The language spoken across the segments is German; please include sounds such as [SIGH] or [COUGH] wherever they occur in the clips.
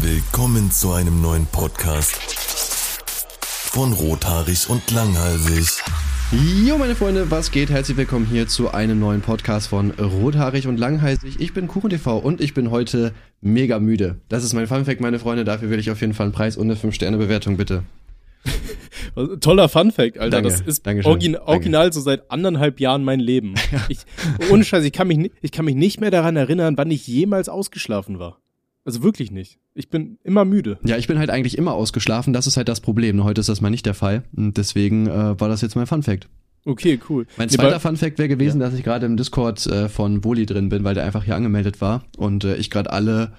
Willkommen zu einem neuen Podcast von Rothaarig und Langhalsig. Jo, meine Freunde, was geht? Herzlich willkommen hier zu einem neuen Podcast von Rothaarig und Langhalsig. Ich bin KuchenTV und ich bin heute mega müde. Das ist mein Funfact, meine Freunde. Dafür will ich auf jeden Fall einen Preis und eine 5-Sterne-Bewertung, bitte. Toller Funfact, Alter. Danke, das ist Dankeschön, origin danke. original so seit anderthalb Jahren mein Leben. [LAUGHS] Ich, ohne Scheiß, ich kann, mich, ich kann mich nicht mehr daran erinnern, wann ich jemals ausgeschlafen war. Also wirklich nicht. Ich bin immer müde. Ja, ich bin halt eigentlich immer ausgeschlafen. Das ist halt das Problem. Heute ist das mal nicht der Fall. Und deswegen äh, war das jetzt mein Funfact. Okay, cool. Mein Nee, zweiter bei- Funfact wäre gewesen, dass ich gerade im Discord äh, von Woli drin bin, weil der einfach hier angemeldet war und äh, ich gerade alle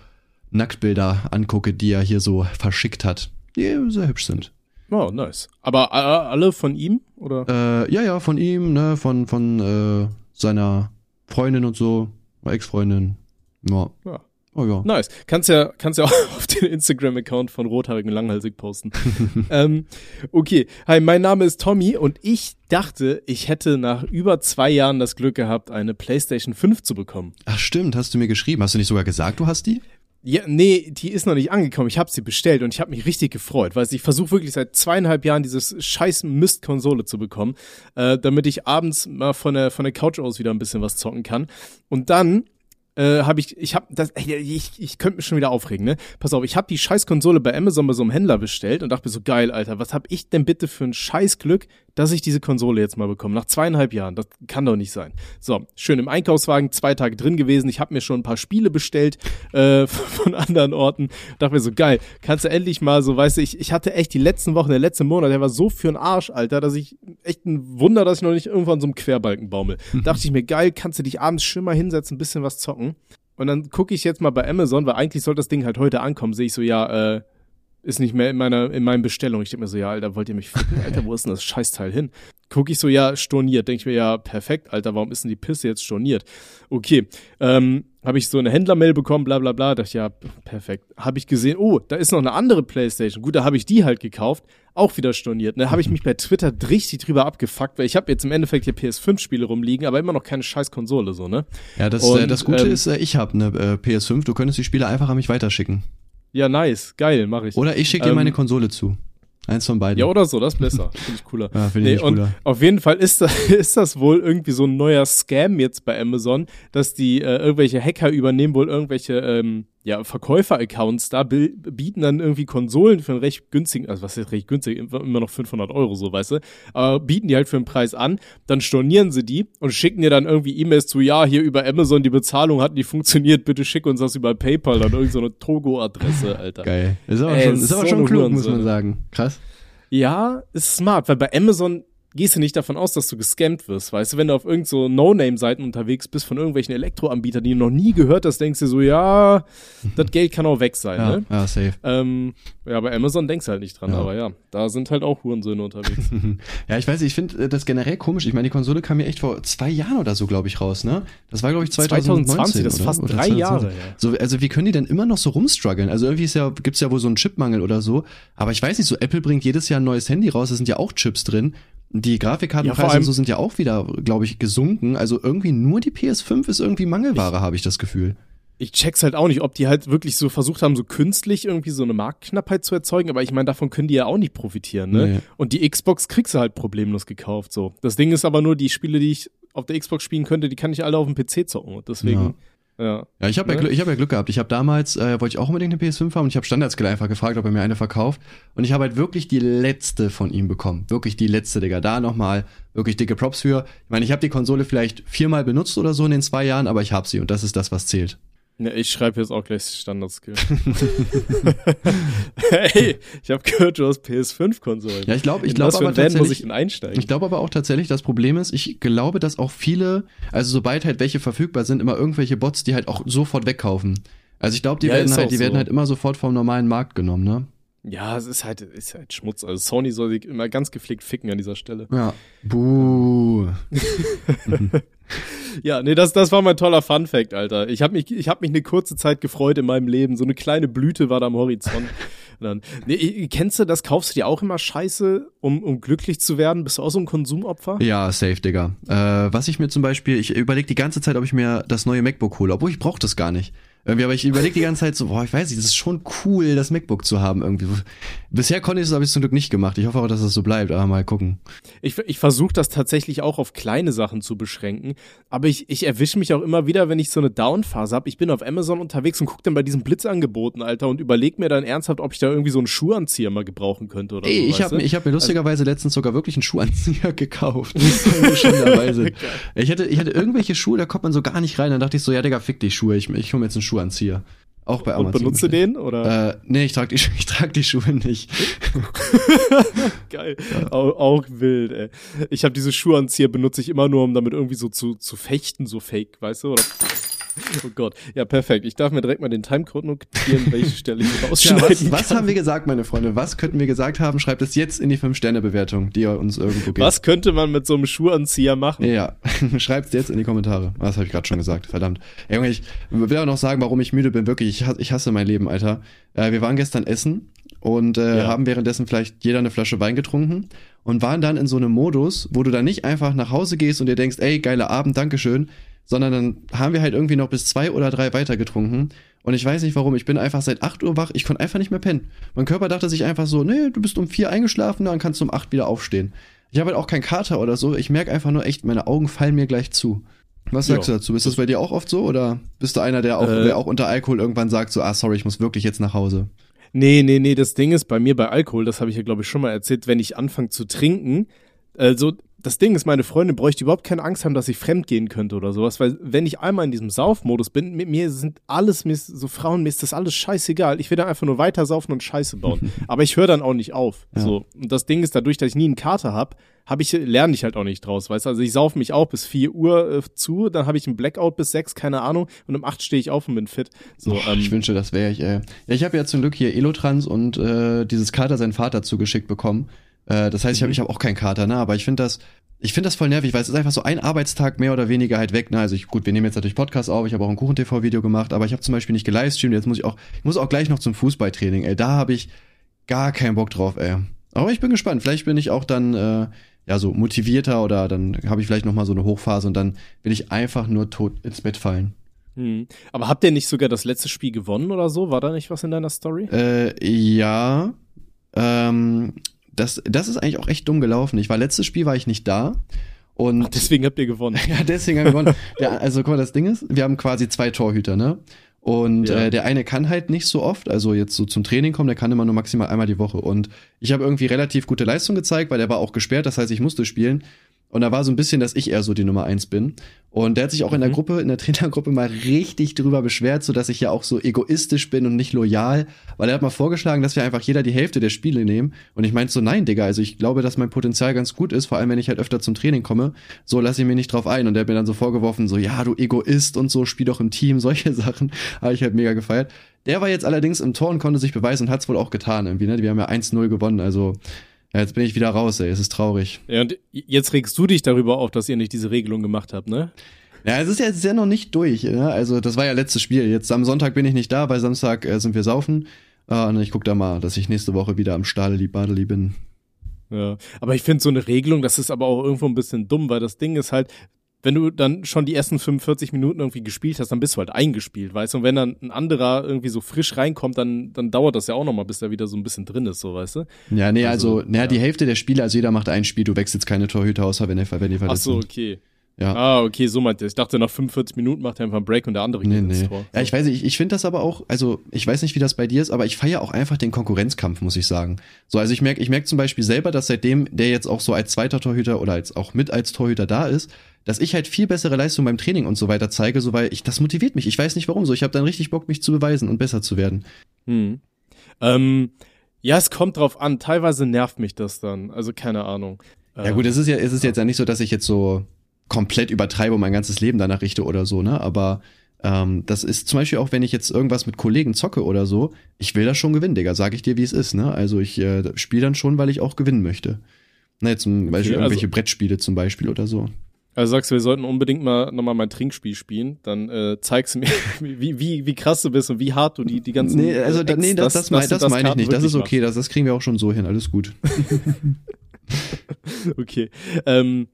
Nacktbilder angucke, die er hier so verschickt hat, die sehr hübsch sind. Oh, nice. Aber äh, alle von ihm? Oder? Äh, ja, ja, von ihm, ne, von, von äh, seiner Freundin und so, Ex-Freundin. Ja. Ja. Oh ja. Nice. Kannst ja, kannst ja [LAUGHS] auch auf den Instagram-Account von Rothaarigen Langhalsig posten. [LAUGHS] ähm, okay. Hi, mein Name ist Tommy und ich dachte, ich hätte nach über zwei Jahren das Glück gehabt, eine PlayStation 5 zu bekommen. Ach stimmt, hast du mir geschrieben. Hast du nicht sogar gesagt, du hast die? Ja, nee, die ist noch nicht angekommen. Ich habe sie bestellt und ich habe mich richtig gefreut, weil ich versuche wirklich seit zweieinhalb Jahren dieses scheiß Mist-Konsole zu bekommen, äh, damit ich abends mal von der von der Couch aus wieder ein bisschen was zocken kann. Und dann äh, habe ich, ich habe das, ey, ich, ich könnte mich schon wieder aufregen, ne? Pass auf, ich habe die scheiß Konsole bei Amazon bei so einem Händler bestellt und dachte mir so geil, Alter, was habe ich denn bitte für ein scheiß Glück, dass ich diese Konsole jetzt mal bekomme nach zweieinhalb Jahren. Das kann doch nicht sein. So, schön im Einkaufswagen, zwei Tage drin gewesen. Ich habe mir schon ein paar Spiele bestellt äh, [LAUGHS] von anderen Orten. Dachte mir so geil, kannst du endlich mal so, weißt du, ich, ich hatte echt die letzten Wochen, der letzte Monat, der war so für ein Arsch, Alter, dass ich echt ein Wunder, dass ich noch nicht irgendwann an so einem Querbalken baumel. Dachte ich mir geil, kannst du dich abends schön mal hinsetzen, ein bisschen was zocken. Und dann gucke ich jetzt mal bei Amazon, weil eigentlich soll das Ding halt heute ankommen, sehe ich so, ja, äh, ist nicht mehr in meiner, in meinen Bestellungen. Ich denke mir so, ja, Alter, wollt ihr mich ficken? [LAUGHS] Alter, wo ist denn das Scheißteil hin? Guck ich so, ja, storniert. Denke ich mir, ja, perfekt, Alter, warum ist denn die Pisse jetzt storniert? Okay, ähm, habe ich so eine Händlermail bekommen, bla bla bla, dachte ich, ja, perfekt. Habe ich gesehen, oh, da ist noch eine andere Playstation. Gut, da habe ich die halt gekauft, auch wieder storniert. Da habe ich mich bei Twitter richtig drüber abgefuckt, weil ich habe jetzt im Endeffekt hier PS5-Spiele rumliegen, aber immer noch keine scheiß Konsole, so, ne? Ja, das, Und, äh, das Gute ähm, ist, äh, ich habe eine äh, PS5. Du könntest die Spiele einfach an mich weiterschicken. Ja, nice, geil, mache ich. Oder ich schicke dir Ähm, meine Konsole zu. Eins von beiden. Ja, oder so, das ist besser. [LAUGHS] Finde ich cooler. Ja, finde ich nicht und cooler. auf jeden Fall ist das, [LAUGHS] ist das wohl irgendwie so ein neuer Scam jetzt bei Amazon, dass die äh, irgendwelche Hacker übernehmen wohl irgendwelche ähm, ja, Verkäufer-Accounts da, bieten dann irgendwie Konsolen für einen recht günstigen, also was ist recht günstig, immer noch 500 Euro so, weißt du, aber bieten die halt für einen Preis an, dann stornieren sie die und schicken dir dann irgendwie E-Mails zu, ja, hier über Amazon, die Bezahlung hat nicht funktioniert, bitte schick uns das über PayPal, dann irgendeine so eine Togo-Adresse, Alter. Geil. Ist aber Ey, schon, ist aber so schon klug, muss man sagen. Krass. Ja, ist smart, weil bei Amazon gehst du nicht davon aus, dass du gescammt wirst, weißt du, wenn du auf irgend so No-Name-Seiten unterwegs bist von irgendwelchen Elektroanbietern, die du noch nie gehört hast, denkst du so, ja, [LAUGHS] das Geld kann auch weg sein, Ja, ne? ja safe. Ähm, ja, bei Amazon denkst du halt nicht dran, Ja. aber ja, da sind halt auch Hurensöhne unterwegs. [LAUGHS] Ja, ich weiß, nicht, ich finde äh, das generell komisch. Ich meine, die Konsole kam ja echt vor zwei Jahren oder so, glaube ich, raus, ne? Das war, glaube ich, 2019. 2020, das ist oder? fast Oder drei 2020. Jahre. So, also wie können die denn immer noch so rumstruggeln? Also irgendwie ist ja, gibt's ja wohl so einen Chipmangel oder so. Aber ich weiß nicht, so Apple bringt jedes Jahr ein neues Handy raus, da sind ja auch Chips drin. Die Ja, Grafikkartenpreise allem- und so sind ja auch wieder, glaube ich, gesunken. Also irgendwie nur die PS5 ist irgendwie Mangelware, habe ich das Gefühl. Ich check's halt auch nicht, ob die halt wirklich so versucht haben, so künstlich irgendwie so eine Marktknappheit zu erzeugen, aber ich meine, davon können die ja auch nicht profitieren, ne? Nee. Und die Xbox kriegst du halt problemlos gekauft, so. Das Ding ist aber nur, die Spiele, die ich auf der Xbox spielen könnte, die kann ich alle auf dem PC zocken und deswegen, ja. Ja, ich habe ja, Ne? Glück- ich hab ja Glück gehabt. Ich habe damals, äh, wollte ich auch unbedingt eine PS5 haben und ich habe Standardskill einfach gefragt, ob er mir eine verkauft. Und ich habe halt wirklich die letzte von ihm bekommen. Wirklich die letzte, Digga. Da nochmal wirklich dicke Props für. Ich meine, ich habe die Konsole vielleicht viermal benutzt oder so in den zwei Jahren, aber ich habe sie und das ist das, was zählt. Ja, ich schreibe jetzt auch gleich Standardskill. [LAUGHS] [LAUGHS] hey, ich habe gehört, du hast PS5-Konsolen. Ja, ich glaube, ich In glaube aber Van muss ich tatsächlich, denn einsteigen? ich glaube aber auch tatsächlich, das Problem ist, ich glaube, dass auch viele, also sobald halt welche verfügbar sind, immer irgendwelche Bots, die halt auch sofort wegkaufen. Also ich glaube, die Ja, werden halt, die so. werden halt immer sofort vom normalen Markt genommen, ne? ja, es ist halt, ist halt Schmutz. Also Sony soll sich immer ganz gepflegt ficken an dieser Stelle. Ja. Buh. [LAUGHS] Ja, nee, das, das war mein toller Fun-Fact, Alter. Ich habe mich, ich hab mich eine kurze Zeit gefreut in meinem Leben. So eine kleine Blüte war da am Horizont. Dann, nee, kennst du das? Kaufst du dir auch immer Scheiße, um, um glücklich zu werden? Bist du auch so ein Konsumopfer? Ja, safe, Digga. Äh, was ich mir zum Beispiel, ich überlege die ganze Zeit, ob ich mir das neue MacBook hole, obwohl ich brauche das gar nicht. Irgendwie, aber ich überlege die ganze Zeit so, boah, ich weiß nicht, das ist schon cool, das MacBook zu haben irgendwie. Bisher konnte ich es, habe ich zum Glück nicht gemacht. Ich hoffe auch, dass es so bleibt, aber mal gucken. Ich, ich versuche das tatsächlich auch auf kleine Sachen zu beschränken, aber ich, ich erwische mich auch immer wieder, wenn ich so eine Downphase habe. Ich bin auf Amazon unterwegs und gucke dann bei diesen Blitzangeboten, Alter, und überlege mir dann ernsthaft, ob ich da irgendwie so einen Schuhanzieher mal gebrauchen könnte oder Ey, so. ich habe mir, ich hab mir lustigerweise also, letztens sogar wirklich einen Schuhanzieher [LAUGHS] gekauft. [LAUGHS] Das. Ich hatte, ich hatte irgendwelche Schuhe, da kommt man so gar nicht rein. Dann dachte ich so, ja, Digga, fick die Schuhe, ich, ich hole mir jetzt einen Schuhanzieher. Auch bei Amazon. Und benutzt du den? Oder? Äh, nee, ich trage die, [LAUGHS] ich trag die Schuhe nicht. [LAUGHS] Geil. Ja. Auch, auch, wild, ey. Ich habe diese Schuhanzieher benutze ich immer nur, um damit irgendwie so zu, zu fechten, so fake, weißt du? Oder [LAUGHS] Oh Gott. Ja, perfekt. Ich darf mir direkt mal den Timecode notieren, welche Stelle ich [LAUGHS] rausschneiden ja, was, was haben wir gesagt, meine Freunde? Was könnten wir gesagt haben? Schreibt es jetzt in die 5-Sterne-Bewertung, die ihr uns irgendwo gibt. Was könnte man mit so einem Schuhanzieher machen? Ja, [LAUGHS] schreibt es jetzt in die Kommentare. Das habe ich gerade schon gesagt. Verdammt. Ey, Junge, ich will auch noch sagen, warum ich müde bin. Wirklich, ich hasse mein Leben, Alter. Äh, wir waren gestern essen und äh, ja. haben währenddessen vielleicht jeder eine Flasche Wein getrunken und waren dann in so einem Modus, wo du dann nicht einfach nach Hause gehst und dir denkst, ey, geiler Abend, Dankeschön, sondern dann haben wir halt irgendwie noch bis zwei oder drei weiter getrunken. Und ich weiß nicht warum, ich bin einfach seit 8 Uhr wach, ich konnte einfach nicht mehr pennen. Mein Körper dachte sich einfach so, nee, du bist um vier eingeschlafen, dann kannst du um acht wieder aufstehen. Ich habe halt auch keinen Kater oder so, ich merke einfach nur echt, meine Augen fallen mir gleich zu. Was sagst jo. du dazu? Ist das bei dir auch oft so oder bist du einer, der auch, äh, der auch unter Alkohol irgendwann sagt, so, ah, sorry, ich muss wirklich jetzt nach Hause? Nee, nee, nee, das Ding ist bei mir bei Alkohol, das habe ich ja glaube ich schon mal erzählt, wenn ich anfange zu trinken, also das Ding ist, meine Freundin bräuchte überhaupt keine Angst haben, dass ich fremd gehen könnte oder sowas, weil wenn ich einmal in diesem Saufmodus bin, mit mir sind alles, mir ist, so Frauen, mir ist das alles scheißegal. Ich will dann einfach nur weiter saufen und Scheiße bauen. [LAUGHS] Aber ich höre dann auch nicht auf. Ja. So. Und das Ding ist, dadurch, dass ich nie einen Kater habe, hab ich, lerne ich halt auch nicht draus, weißt du? Also ich saufe mich auch bis 4 Uhr äh, zu, dann habe ich einen Blackout bis 6, keine Ahnung, und um 8 stehe ich auf und bin fit. So, ähm, ich wünsche, das wäre ich, ey. Ja, ich habe ja zum Glück hier Elotrans und äh, dieses Kater seinen Vater zugeschickt bekommen. Äh, das heißt, ich habe mhm. ich hab auch keinen Kater, ne? Aber ich finde das, ich finde das voll nervig, weil es ist einfach so ein Arbeitstag mehr oder weniger halt weg. Ne? Also ich, gut, wir nehmen jetzt natürlich Podcast auf, ich habe auch ein Kuchen-TV-Video gemacht, aber ich habe zum Beispiel nicht gelivestreamt, jetzt muss ich auch, ich muss auch gleich noch zum Fußballtraining, ey. Da habe ich gar keinen Bock drauf, ey. Aber ich bin gespannt. Vielleicht bin ich auch dann äh, ja so motivierter oder dann habe ich vielleicht noch mal so eine Hochphase und dann will ich einfach nur tot ins Bett fallen. Hm. Aber habt ihr nicht sogar das letzte Spiel gewonnen oder so? War da nicht was in deiner Story? Äh, ja. Ähm, das, das ist eigentlich auch echt dumm gelaufen. Ich war letztes Spiel war ich nicht da. Und Ach, deswegen habt ihr gewonnen. [LAUGHS] ja, deswegen haben wir gewonnen. ja, also guck mal, das Ding ist, wir haben quasi zwei Torhüter, ne? Und ja. äh, der eine kann halt nicht so oft, also jetzt so zum Training kommen, der kann immer nur maximal einmal die Woche. Und ich habe irgendwie relativ gute Leistung gezeigt, weil der war auch gesperrt, das heißt, ich musste spielen. Und da war so ein bisschen, dass ich eher so die Nummer eins bin. Und der hat sich auch mhm. in der mhm. Gruppe, in der Trainergruppe mal richtig drüber beschwert, so dass ich ja auch so egoistisch bin und nicht loyal, weil er hat mal vorgeschlagen, dass wir einfach jeder die Hälfte der Spiele nehmen. Und ich meinte so, nein, Digga, also ich glaube, dass mein Potenzial ganz gut ist, vor allem wenn ich halt öfter zum Training komme. So lasse ich mir nicht drauf ein. Und der hat mir dann so vorgeworfen, so, ja, du Egoist und so, spiel doch im Team, [LAUGHS] solche Sachen. Habe ich halt mega gefeiert. Der war jetzt allerdings im Tor und konnte sich beweisen und hat es wohl auch getan irgendwie, ne? Wir haben ja 1-0 gewonnen, also ja, jetzt bin ich wieder raus, ey. Es ist traurig. Ja, und jetzt regst du dich darüber auf, dass ihr nicht diese Regelung gemacht habt, ne? Ja, es ist ja, ist ja noch nicht durch. Ne? Also, das war ja letztes Spiel. Jetzt am Sonntag bin ich nicht da, weil Samstag äh, sind wir saufen. Äh, und ich guck da mal, dass ich nächste Woche wieder am Stadeli Badeli bin. Ja, aber ich finde so eine Regelung, das ist aber auch irgendwo ein bisschen dumm, weil das Ding ist halt, wenn du dann schon die ersten 45 Minuten irgendwie gespielt hast, dann bist du halt eingespielt, weißt du? Und wenn dann ein anderer irgendwie so frisch reinkommt, dann, dann dauert das ja auch nochmal, bis er wieder so ein bisschen drin ist, so, weißt du? Ja, nee, also, also naja, ja. die Hälfte der Spiele, also jeder macht ein Spiel, du wechselst keine Torhüter, außer wenn, er, wenn die verletzt Ach so, okay. Ja. Ah, okay, so meint er. Ich dachte, nach 45 Minuten macht er einfach einen Break und der andere nee, geht nee. ins Tor. Ja, ich weiß nicht, ich, ich finde das aber auch, also ich weiß nicht, wie das bei dir ist, aber ich feiere auch einfach den Konkurrenzkampf, muss ich sagen. So, also ich merke ich merk zum Beispiel selber, dass seitdem der jetzt auch so als zweiter Torhüter oder als auch mit als Torhüter da ist, dass ich halt viel bessere Leistung beim Training und so weiter zeige, so weil ich, das motiviert mich. Ich weiß nicht warum so. Ich habe dann richtig Bock, mich zu beweisen und besser zu werden. Hm. Ähm, ja, es kommt drauf an. Teilweise nervt mich das dann. Also keine Ahnung. Ja gut, es ist ja, es ist jetzt ja nicht so, dass ich jetzt so komplett übertreibe und mein ganzes Leben danach richte oder so, ne? Aber ähm, das ist zum Beispiel auch, wenn ich jetzt irgendwas mit Kollegen zocke oder so, ich will das schon gewinnen, Digga, sag ich dir, wie es ist, ne? Also ich äh, spiele dann schon, weil ich auch gewinnen möchte. Ne, zum okay, Beispiel irgendwelche also, Brettspiele zum Beispiel oder so. Also sagst du, wir sollten unbedingt mal nochmal mein Trinkspiel spielen, dann äh, zeigst du mir, [LAUGHS] wie, wie, wie krass du bist und wie hart du die, die ganzen. Nee, also Ex, nee, das, das, das, mein, das, das meine ich nicht. Das ist okay, das, das kriegen wir auch schon so hin, alles gut. [LAUGHS] okay. Ähm,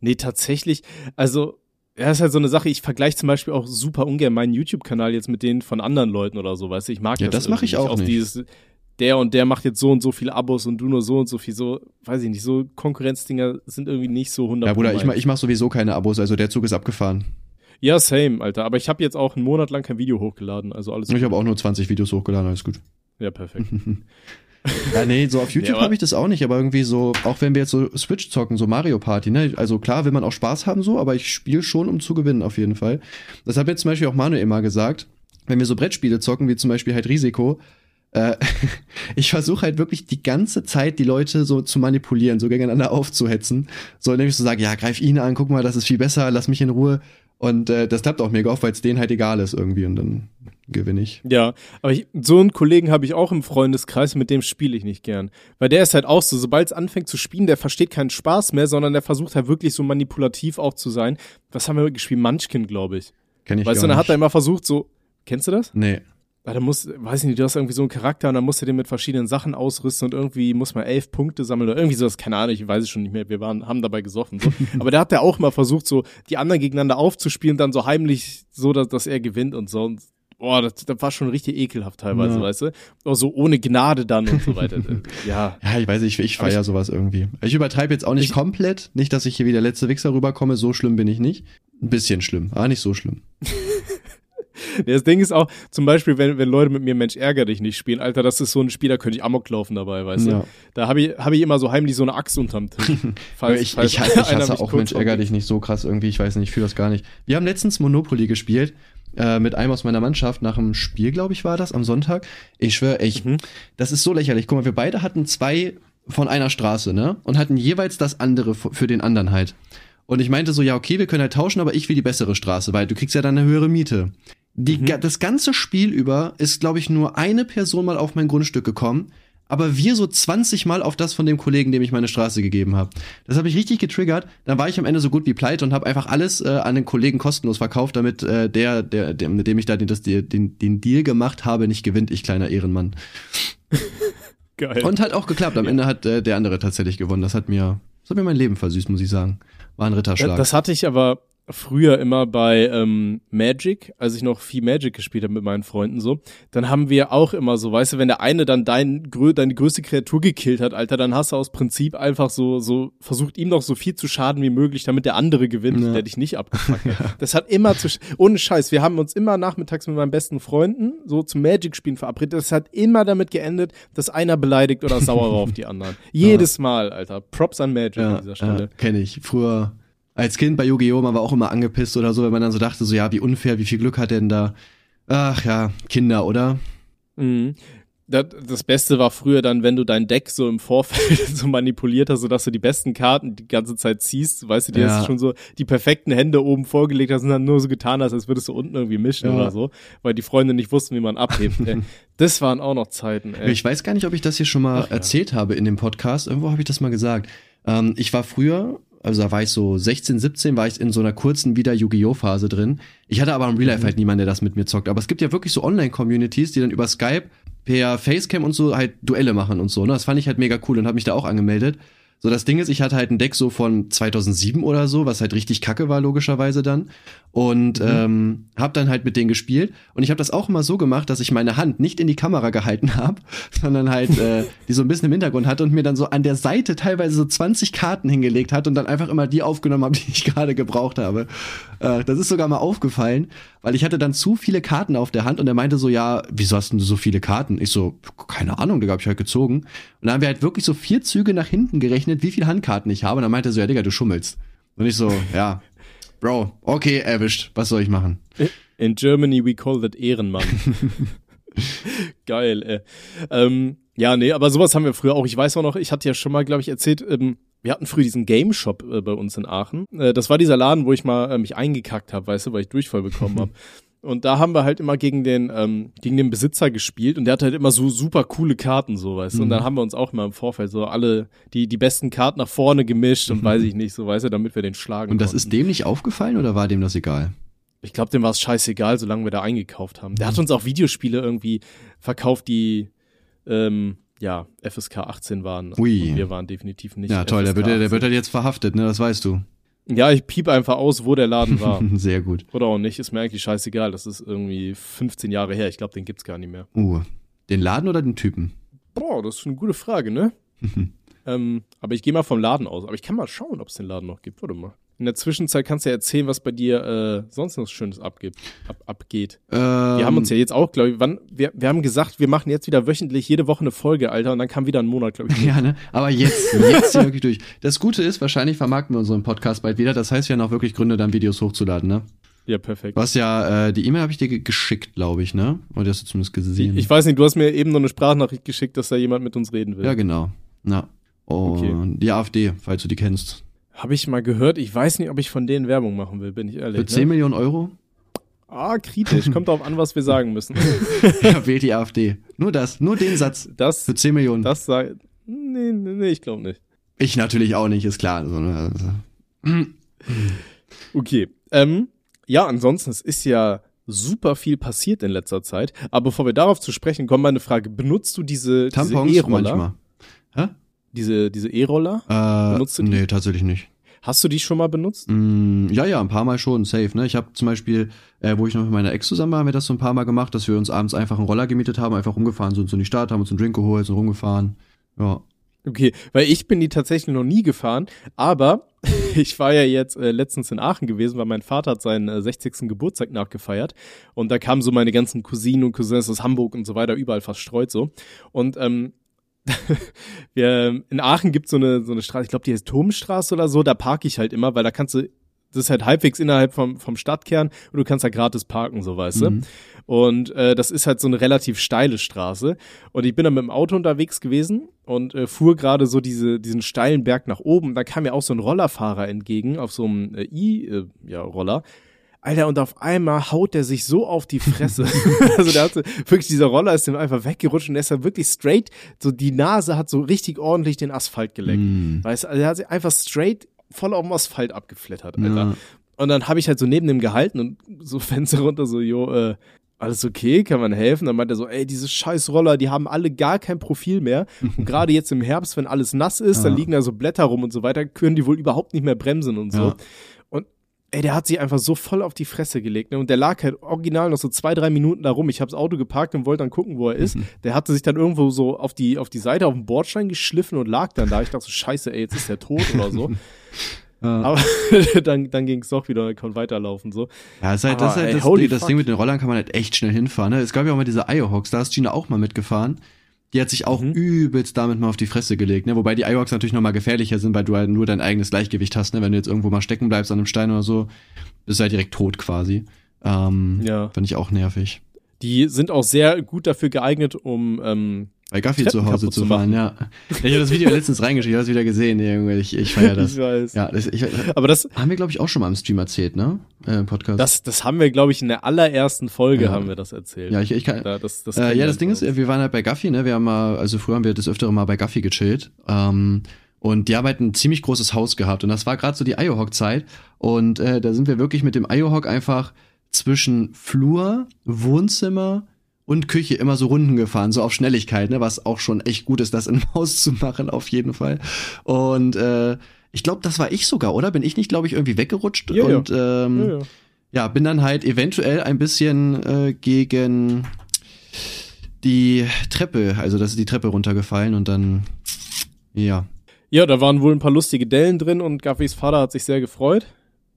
Nee, tatsächlich, also Ja, ist halt so eine Sache, ich vergleiche zum Beispiel auch super ungern meinen YouTube-Kanal jetzt mit denen von anderen Leuten oder so, weißt du, ich mag Ja, das das mache ich auch nicht. Dieses, der und der macht jetzt so und so viele Abos und du nur so und so viel, so, weiß ich nicht, so Konkurrenzdinger sind irgendwie nicht so 100 Ja, Bruder, ich, mach- ich mache sowieso keine Abos, also der Zug ist abgefahren. Ja, same, Alter, aber ich habe jetzt auch einen Monat lang kein Video hochgeladen, also alles Ich habe auch nur 20 Videos hochgeladen, alles gut. Ja, perfekt. [LAUGHS] Ja, nee, so auf YouTube aber- habe ich das auch nicht, aber irgendwie so, auch wenn wir jetzt so Switch zocken, so Mario Party, ne? Also klar will man auch Spaß haben so, aber ich spiele schon, um zu gewinnen, auf jeden Fall. Das hat mir zum Beispiel auch Manuel immer gesagt, wenn wir so Brettspiele zocken, wie zum Beispiel halt Risiko, äh, [LAUGHS] ich versuche halt wirklich die ganze Zeit die Leute so zu manipulieren, so gegeneinander aufzuhetzen. So, indem ich so sage, ja, greif ihn an, guck mal, das ist viel besser, lass mich in Ruhe. Und äh, das klappt auch mega oft, weil es denen halt egal ist irgendwie und dann gewinne ich. Ja, aber ich, so einen Kollegen habe ich auch im Freundeskreis, mit dem spiele ich nicht gern. Weil der ist halt auch so, sobald es anfängt zu spielen, der versteht keinen Spaß mehr, sondern der versucht halt wirklich so manipulativ auch zu sein. Was haben wir gespielt? Munchkin, glaube ich. Kenn ich weißt du, dann hat er immer versucht, so, kennst du das? Nee. Ja, da muss, weiß ich nicht, du hast irgendwie so einen Charakter und dann musst du den mit verschiedenen Sachen ausrüsten und irgendwie muss man elf Punkte sammeln oder irgendwie sowas, keine Ahnung, ich weiß es schon nicht mehr, wir waren, haben dabei gesoffen. So. [LAUGHS] Aber der hat ja auch mal versucht, so die anderen gegeneinander aufzuspielen, dann so heimlich so, dass, dass er gewinnt und so. Und, boah, das, das war schon richtig ekelhaft teilweise, Ja. weißt du? Auch so ohne Gnade dann und so weiter. [LAUGHS] ja. Ja, ich weiß nicht, ich, ich Aber feier sowas irgendwie. Ich übertreibe jetzt auch nicht Ich- komplett. Nicht, dass ich hier wie der letzte Wichser rüberkomme. So schlimm bin ich nicht. Ein bisschen schlimm, aber nicht so schlimm. [LAUGHS] Das Ding ist auch, zum Beispiel, wenn, wenn Leute mit mir Mensch ärger dich nicht spielen, Alter, das ist so ein Spiel, da könnte ich Amok laufen dabei, weißt du? Ja. Da habe ich, hab ich immer so heimlich so eine Axt unterm Tisch. [LAUGHS] Falls, ich, falls ich, ich hasse auch Mensch ärger dich nicht so krass irgendwie. Ich weiß nicht, ich fühle das gar nicht. Wir haben letztens Monopoly gespielt. Äh, mit einem aus meiner Mannschaft nach dem Spiel, glaube ich, war das am Sonntag. Ich schwöre, ich, Mhm. das ist so lächerlich. Guck mal, wir beide hatten zwei von einer Straße, ne? Und hatten jeweils das andere für den anderen halt. Und ich meinte so, ja, okay, wir können halt tauschen, aber ich will die bessere Straße, weil du kriegst ja dann eine höhere Miete. Die, Mhm. Das ganze Spiel über ist, glaube ich, nur eine Person mal auf mein Grundstück gekommen, aber wir so 20 Mal auf das von dem Kollegen, dem ich meine Straße gegeben habe. Das habe ich richtig getriggert. Dann war ich am Ende so gut wie pleite und habe einfach alles äh, an den Kollegen kostenlos verkauft, damit äh, der, der, der, mit dem ich da den, das, den, den Deal gemacht habe, nicht gewinnt, ich kleiner Ehrenmann. [LAUGHS] Geil. Und hat auch geklappt. Am Ende hat äh, der andere tatsächlich gewonnen. Das hat mir, das hat mir mein Leben versüßt, muss ich sagen. War ein Ritterschlag. Das hatte ich aber früher immer bei ähm, Magic, als ich noch viel Magic gespielt habe mit meinen Freunden so, dann haben wir auch immer so, weißt du, wenn der eine dann dein, grö deine größte Kreatur gekillt hat, Alter, dann hast du aus Prinzip einfach so, so versucht ihm noch so viel zu schaden wie möglich, damit der andere gewinnt, Ja. der dich nicht abgefuckt hat. [LAUGHS] Das hat immer zu, ohne Scheiß, wir haben uns immer nachmittags mit meinen besten Freunden so zum Magic-Spielen verabredet. Das hat immer damit geendet, dass einer beleidigt oder sauer war auf die anderen. [LAUGHS] Jedes Mal, Alter. Props an Magic an dieser Stelle. Ja, kenne ich. Früher als Kind bei Yu-Gi-Oh! man war auch immer angepisst oder so, wenn man dann so dachte, so ja, wie unfair, wie viel Glück hat denn da? Ach ja, Kinder, oder? Mhm. Das, das Beste war früher dann, wenn du dein Deck so im Vorfeld [LAUGHS] so manipuliert hast, sodass du die besten Karten die ganze Zeit ziehst, weißt du, dir Ja. hast schon so die perfekten Hände oben vorgelegt hast und dann nur so getan hast, als würdest du unten irgendwie mischen Ja. oder so, weil die Freunde nicht wussten, wie man abhebt. [LAUGHS] Das waren auch noch Zeiten, ey. Ich weiß gar nicht, ob ich das hier schon mal Ach ja. erzählt habe in dem Podcast. Irgendwo habe ich das mal gesagt. Ähm, ich war früher, also da war ich so 16, 17, war ich in so einer kurzen wieder Yu-Gi-Oh! Phase drin. Ich hatte aber im Real Life Mhm. halt niemanden, der das mit mir zockt. Aber es gibt ja wirklich so Online-Communities, die dann über Skype per Facecam und so halt Duelle machen und so. Ne? Das fand ich halt mega cool und habe mich da auch angemeldet. So, das Ding ist, ich hatte halt ein Deck so von 2007 oder so, was halt richtig kacke war, logischerweise dann. Und ähm, hab dann halt mit denen gespielt. Und ich habe das auch immer so gemacht, dass ich meine Hand nicht in die Kamera gehalten [LAUGHS] habe, sondern halt äh, die so ein bisschen im Hintergrund hatte und mir dann so an der Seite teilweise so 20 Karten hingelegt hat und dann einfach immer die aufgenommen habe, [LAUGHS] die ich gerade gebraucht habe. Äh, das ist sogar mal aufgefallen, weil ich hatte dann zu viele Karten auf der Hand und er meinte so, ja, wieso hast denn du so viele Karten? Ich so, keine Ahnung, Digga, hab ich halt gezogen. Und dann haben wir halt wirklich so vier Züge nach hinten gerechnet, wie viele Handkarten ich habe. Und dann meinte er so, ja, Digga, du schummelst. Und ich so, ja, Bro, okay, erwischt. Was soll ich machen? In Germany we call that Ehrenmann. [LAUGHS] Geil, ey. Ähm, ja, nee, aber sowas haben wir früher auch. Ich weiß auch noch, ich hatte ja schon mal, glaube ich, erzählt, ähm, wir hatten früher diesen Game Shop äh, bei uns in Aachen. Äh, das war dieser Laden, wo ich mal äh, mich eingekackt habe, weißt du, weil ich Durchfall bekommen habe. [LAUGHS] Und da haben wir halt immer gegen den, ähm, gegen den Besitzer gespielt und der hatte halt immer so super coole Karten, so, weißt du. Und Mhm. dann haben wir uns auch immer im Vorfeld so alle die, die besten Karten nach vorne gemischt und weiß ich nicht, so, weißt du, damit wir den schlagen Und das konnten. ist dem nicht aufgefallen oder war dem das egal? Ich glaube, dem war es scheißegal, solange wir da eingekauft haben. Der hat uns auch Videospiele irgendwie verkauft, die ähm, ja FSK 18 waren. Ui. Und wir waren definitiv nicht. ja, toll, der wird, der 18. wird halt jetzt verhaftet, ne, das weißt du. Ja, ich piep einfach aus, wo der Laden war. [LAUGHS] Sehr gut. Oder auch nicht, ist mir eigentlich scheißegal. Das ist irgendwie 15 Jahre her. Ich glaube, den gibt's gar nicht mehr. Uh, den Laden oder den Typen? Boah, das ist eine gute Frage, ne? [LAUGHS] ähm, aber ich gehe mal vom Laden aus. Aber ich kann mal schauen, ob es den Laden noch gibt. Warte mal. In der Zwischenzeit kannst du ja erzählen, was bei dir äh, sonst noch Schönes abgibt, ab, abgeht. Ähm, Wir haben uns ja jetzt auch, glaube ich, wann, wir, wir haben gesagt, wir machen jetzt wieder wöchentlich jede Woche eine Folge, Alter, und dann kam wieder ein Monat, glaube ich. [LAUGHS] Ja, ne? Aber jetzt, jetzt hier wirklich durch. Das Gute ist, wahrscheinlich vermarkten wir unseren Podcast bald wieder. Das heißt, wir haben auch wirklich Gründe, dann Videos hochzuladen, ne? Ja, perfekt. Was ja, äh, die E-Mail habe ich dir ge- geschickt, glaube ich, ne? Oder hast du zumindest gesehen? Ich weiß nicht, du hast mir eben noch eine Sprachnachricht geschickt, dass da jemand mit uns reden will. ja, genau. Na. Und Okay. die AfD, falls du die kennst. Habe ich mal gehört. Ich weiß nicht, ob ich von denen Werbung machen will, bin ich ehrlich. Für 10 Ne? Millionen Euro? Ah, kritisch. Kommt darauf an, was wir sagen müssen. [LAUGHS] ja, wählt die AfD. Nur das, nur den Satz. Das, Für 10 Millionen. das sei. Nee, nee, nee, ich glaube nicht. Ich natürlich auch nicht, ist klar. Also, ne? also. [CLEARS THROAT] Okay. Ähm, ja, ansonsten, es ist ja super viel passiert in letzter Zeit. Aber bevor wir darauf zu sprechen kommen, meine Frage. Benutzt du diese, diese Tampons E-Roller? manchmal. Hä? Diese, diese E-Roller? Äh, Benutzt du die? Nee, tatsächlich nicht. Hast du die schon mal benutzt? Mm, ja, ja, ein paar Mal schon, safe. Ne? Ich habe zum Beispiel, äh, wo ich noch mit meiner Ex zusammen war, haben wir das so ein paar Mal gemacht, dass wir uns abends einfach einen Roller gemietet haben, einfach rumgefahren sind so in die Stadt, haben uns einen Drink geholt, sind rumgefahren. Ja. Okay, weil ich bin die tatsächlich noch nie gefahren, aber [LAUGHS] ich war ja jetzt äh, letztens in Aachen gewesen, weil mein Vater hat seinen äh, 60. Geburtstag nachgefeiert und da kamen so meine ganzen Cousinen und Cousins aus Hamburg und so weiter, überall verstreut so. Und ähm, [LAUGHS] wir, in Aachen gibt so eine so eine Straße, ich glaube, die heißt Turmstraße oder so, da parke ich halt immer, weil da kannst du das ist halt halbwegs innerhalb vom, vom Stadtkern und du kannst da gratis parken, so weißt du. Mhm. Und äh, das ist halt so eine relativ steile Straße. Und ich bin dann mit dem Auto unterwegs gewesen und äh, fuhr gerade so diese, diesen steilen Berg nach oben. Da kam mir auch so ein Rollerfahrer entgegen auf so einem äh, I-Roller. Äh, ja, Roller. Alter, und auf einmal haut der sich so auf die Fresse. [LAUGHS] also der hat so, wirklich, dieser Roller ist dem einfach weggerutscht und der ist ja wirklich straight, so die Nase hat so richtig ordentlich den Asphalt geleckt. Mm. Weißt du, also er hat sich einfach straight voll auf dem Asphalt abgeflattert, Alter. Ja. Und dann habe ich halt so neben dem gehalten und so [LAUGHS] Fenster runter, so, jo, äh, alles okay, kann man helfen? Dann meint er so, ey, diese scheiß Roller, die haben alle gar kein Profil mehr. Und gerade jetzt im Herbst, wenn alles nass ist, dann Ja. liegen da so Blätter rum und so weiter, können die wohl überhaupt nicht mehr bremsen und so. Ja. Ey, der hat sich einfach so voll auf die Fresse gelegt. Ne? Und der lag halt original noch so zwei, drei Minuten da rum. Ich habe das Auto geparkt und wollte dann gucken, wo er ist. Der hatte sich dann irgendwo so auf die, auf die Seite, auf den Bordstein geschliffen und lag dann da. Ich dachte so, scheiße, ey, jetzt ist der tot oder so. [LAUGHS] Ja. Aber [LAUGHS] dann, dann ging es doch wieder und konnte weiterlaufen. So. Ja, ist halt, das, ist Aber, halt ey, das, das. Ding mit den Rollern kann man halt echt schnell hinfahren. Ne? Es gab ja auch mal diese Iohawks, da ist Gina auch mal mitgefahren. Die hat sich auch Mhm. übelst damit mal auf die Fresse gelegt, ne? Wobei die Iohawks natürlich noch mal gefährlicher sind, weil du halt nur dein eigenes Gleichgewicht hast, ne? Wenn du jetzt irgendwo mal stecken bleibst an einem Stein oder so, bist du halt direkt tot quasi. Ähm, Ja. Fand ich auch nervig. Die sind auch sehr gut dafür geeignet, um ähm, Bei Gaffi Treppen zu Hause zu fahren, ja. Ich habe das Video [LAUGHS] letztens reingeschickt, ich habe es wieder gesehen. Ich, ich feier das. Ich weiß. Ja, das, ich, Aber das, haben wir, glaube ich, auch schon mal im Stream erzählt, ne? Äh, Podcast. das, das haben wir, glaube ich, in der allerersten Folge Ja. haben wir das erzählt. ja, ich, ich kann, Da, das, das Äh, ja, das Ding ist, wir waren halt bei Gaffi, ne? Wir haben mal, also früher haben wir das öftere mal bei Gaffi gechillt. Ähm, und die haben halt ein ziemlich großes Haus gehabt. Und das war gerade so die Iohawk-Zeit. Und äh, da sind wir wirklich mit dem Iohawk einfach zwischen Flur, Wohnzimmer und Küche immer so Runden gefahren, so auf Schnelligkeit, ne? Was auch schon echt gut ist, das im [LAUGHS] Haus zu machen, auf jeden Fall. Und äh, ich glaube, das war ich sogar, oder? Bin ich nicht, glaube ich, irgendwie weggerutscht? Ja, ja. und ähm, ja, ja. ja, bin dann halt eventuell ein bisschen äh, gegen die Treppe, also das ist die Treppe runtergefallen und dann, ja. ja, da waren wohl ein paar lustige Dellen drin und Gaffis Vater hat sich sehr gefreut.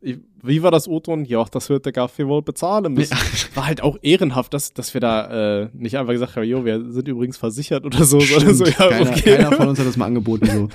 Ich, wie war das O-Ton? Ja, das wird der Gaffi wohl bezahlen müssen. War halt auch ehrenhaft, dass, dass wir da äh, nicht einfach gesagt haben, jo, wir sind übrigens versichert oder so, sondern so, ja, keiner, okay. keiner von uns hat das mal angeboten, so.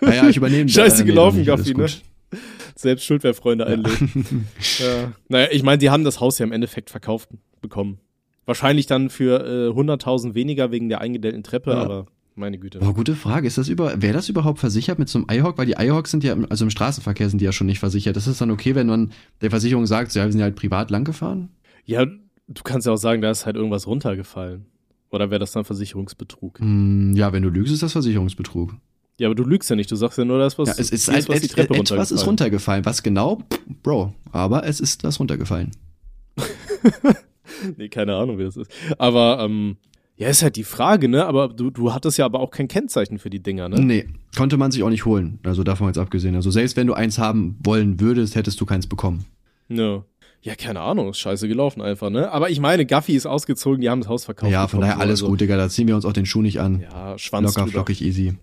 Naja, ich übernehme [LAUGHS] Scheiße nee, gelaufen, doch nicht, Gaffi, ne? Selbst schuld, wer Freunde einlädt. [LAUGHS] ja. Naja, ich meine, die haben das Haus ja im Endeffekt verkauft bekommen. Wahrscheinlich dann für äh, 100.000 weniger wegen der eingedellten Treppe, Ja. aber meine Güte. Boah, gute Frage. Ist das über, wäre das überhaupt versichert mit so einem iHawk? Weil die iHawks sind ja, im- also im Straßenverkehr sind die ja schon nicht versichert. Ist es dann okay, wenn man der Versicherung sagt, so, ja, wir sind ja halt privat lang gefahren? Ja, du kannst ja auch sagen, da ist halt irgendwas runtergefallen. Oder wäre das dann Versicherungsbetrug? Hm, ja, wenn du lügst, ist das Versicherungsbetrug. Ja, aber du lügst ja nicht. Du sagst ja nur, dass was, Ja, es ist halt, was die Treppe et, etwas ist runtergefallen. runtergefallen. Was genau? Bro. Aber es ist was runtergefallen. [LAUGHS] Nee, keine Ahnung, wie das ist. Aber ähm, Ja, ist halt die Frage, ne? Aber du, du hattest ja aber auch kein Kennzeichen für die Dinger, ne? Nee, konnte man sich auch nicht holen. Also davon jetzt abgesehen. Also selbst wenn du eins haben wollen würdest, hättest du keins bekommen. Ja. Ja, keine Ahnung, ist scheiße gelaufen einfach, ne? Aber ich meine, Gaffy ist ausgezogen, die haben das Haus verkauft. Ja, von daher alles so. gut, Digga. Da ziehen wir uns auch den Schuh nicht an. Ja, Schwanz Locker, drüber. flockig, easy.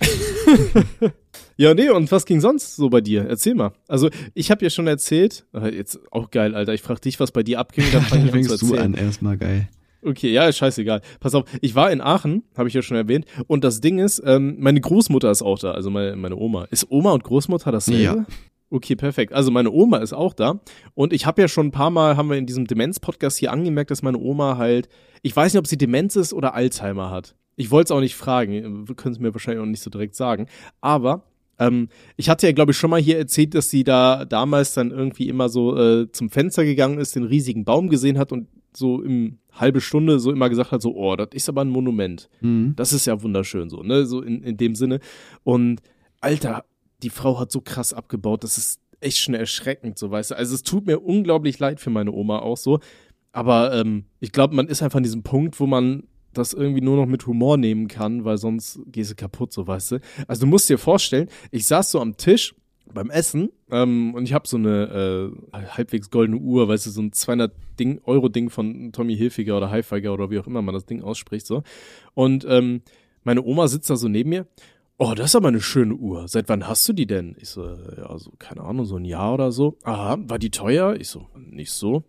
[LAUGHS] Ja, nee, und was ging sonst so bei dir? Erzähl mal. Also, ich habe ja schon erzählt, äh, jetzt auch geil, Alter, ich frag dich, was bei dir abging, dann fang Dann ich [LAUGHS] an zu fängst du an, erstmal geil. Okay, ja, ist scheißegal. Pass auf, ich war in Aachen, habe ich ja schon erwähnt. Und das Ding ist, ähm, meine Großmutter ist auch da, also meine, meine Oma. Ist Oma und Großmutter dasselbe? Ja. Okay, perfekt. Also meine Oma ist auch da. Und ich habe ja schon ein paar Mal, haben wir in diesem Demenz-Podcast hier angemerkt, dass meine Oma halt, ich weiß nicht, ob sie Demenz ist oder Alzheimer hat. Ich wollte es auch nicht fragen, können es mir wahrscheinlich auch nicht so direkt sagen. Aber ähm, ich hatte ja, glaube ich, schon mal hier erzählt, dass sie da damals dann irgendwie immer so äh, zum Fenster gegangen ist, den riesigen Baum gesehen hat und so im halbe Stunde so immer gesagt hat, so, oh, das ist aber ein Monument. Mhm. Das ist ja wunderschön so, ne? So in, in dem Sinne. Und Alter, die Frau hat so krass abgebaut, das ist echt schon erschreckend, so weißt du. Also es tut mir unglaublich leid für meine Oma auch so. Aber ähm, ich glaube, man ist einfach an diesem Punkt, wo man das irgendwie nur noch mit Humor nehmen kann, weil sonst gehst du kaputt, so weißt du. Also du musst dir vorstellen, ich saß so am Tisch beim Essen ähm, und ich habe so eine äh, halbwegs goldene Uhr, weißt du, so ein 200 Ding, Euro Ding von Tommy Hilfiger oder Highfiger oder wie auch immer man das Ding ausspricht so. Und ähm, meine Oma sitzt da so neben mir. Oh, das ist aber eine schöne Uhr. Seit wann hast du die denn? Ich so, ja, so, keine Ahnung, so ein Jahr oder so. Aha, war die teuer? Ich so, nicht so.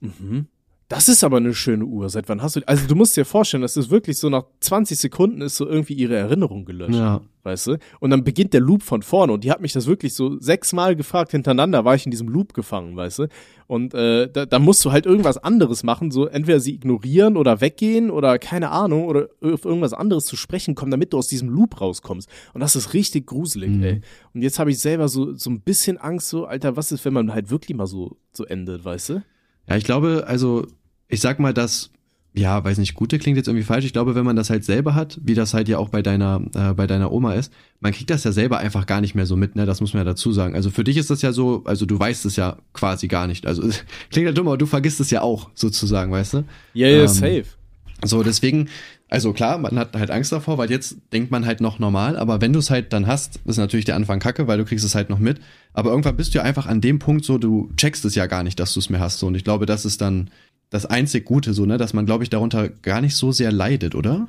Mhm. Das ist aber eine schöne Uhr. Seit wann hast du? Also du musst dir vorstellen, das ist wirklich so nach 20 Sekunden ist so irgendwie ihre Erinnerung gelöscht Ja. weißt du? Und dann beginnt der Loop von vorne und die hat mich das wirklich so sechsmal gefragt hintereinander, war ich in diesem Loop gefangen, weißt du? Und äh, da, da musst du halt irgendwas anderes machen, so entweder sie ignorieren oder weggehen oder keine Ahnung oder auf irgendwas anderes zu sprechen kommen, damit du aus diesem Loop rauskommst. Und das ist richtig gruselig, Mhm. ey. Und jetzt habe ich selber so so ein bisschen Angst, so Alter, was ist, wenn man halt wirklich mal so so endet, weißt du? Ja, ich glaube, also, ich sag mal, dass, ja, weiß nicht, Gute klingt jetzt irgendwie falsch. Ich glaube, wenn man das halt selber hat, wie das halt ja auch bei deiner, äh, bei deiner Oma ist, man kriegt das ja selber einfach gar nicht mehr so mit, ne? Das muss man ja dazu sagen. Also für dich ist das ja so, also du weißt es ja quasi gar nicht. Also [LAUGHS] klingt ja dumm, aber du vergisst es ja auch, sozusagen, weißt du? Ja, ja, Ähm, safe. So, deswegen, also klar, man hat halt Angst davor, weil jetzt denkt man halt noch normal, aber wenn du es halt dann hast, ist natürlich der Anfang kacke, weil du kriegst es halt noch mit. Aber irgendwann bist du ja einfach an dem Punkt so, du checkst es ja gar nicht, dass du es mehr hast. So. Und ich glaube, das ist dann das einzig Gute, so, ne, dass man, glaube ich, darunter gar nicht so sehr leidet, oder?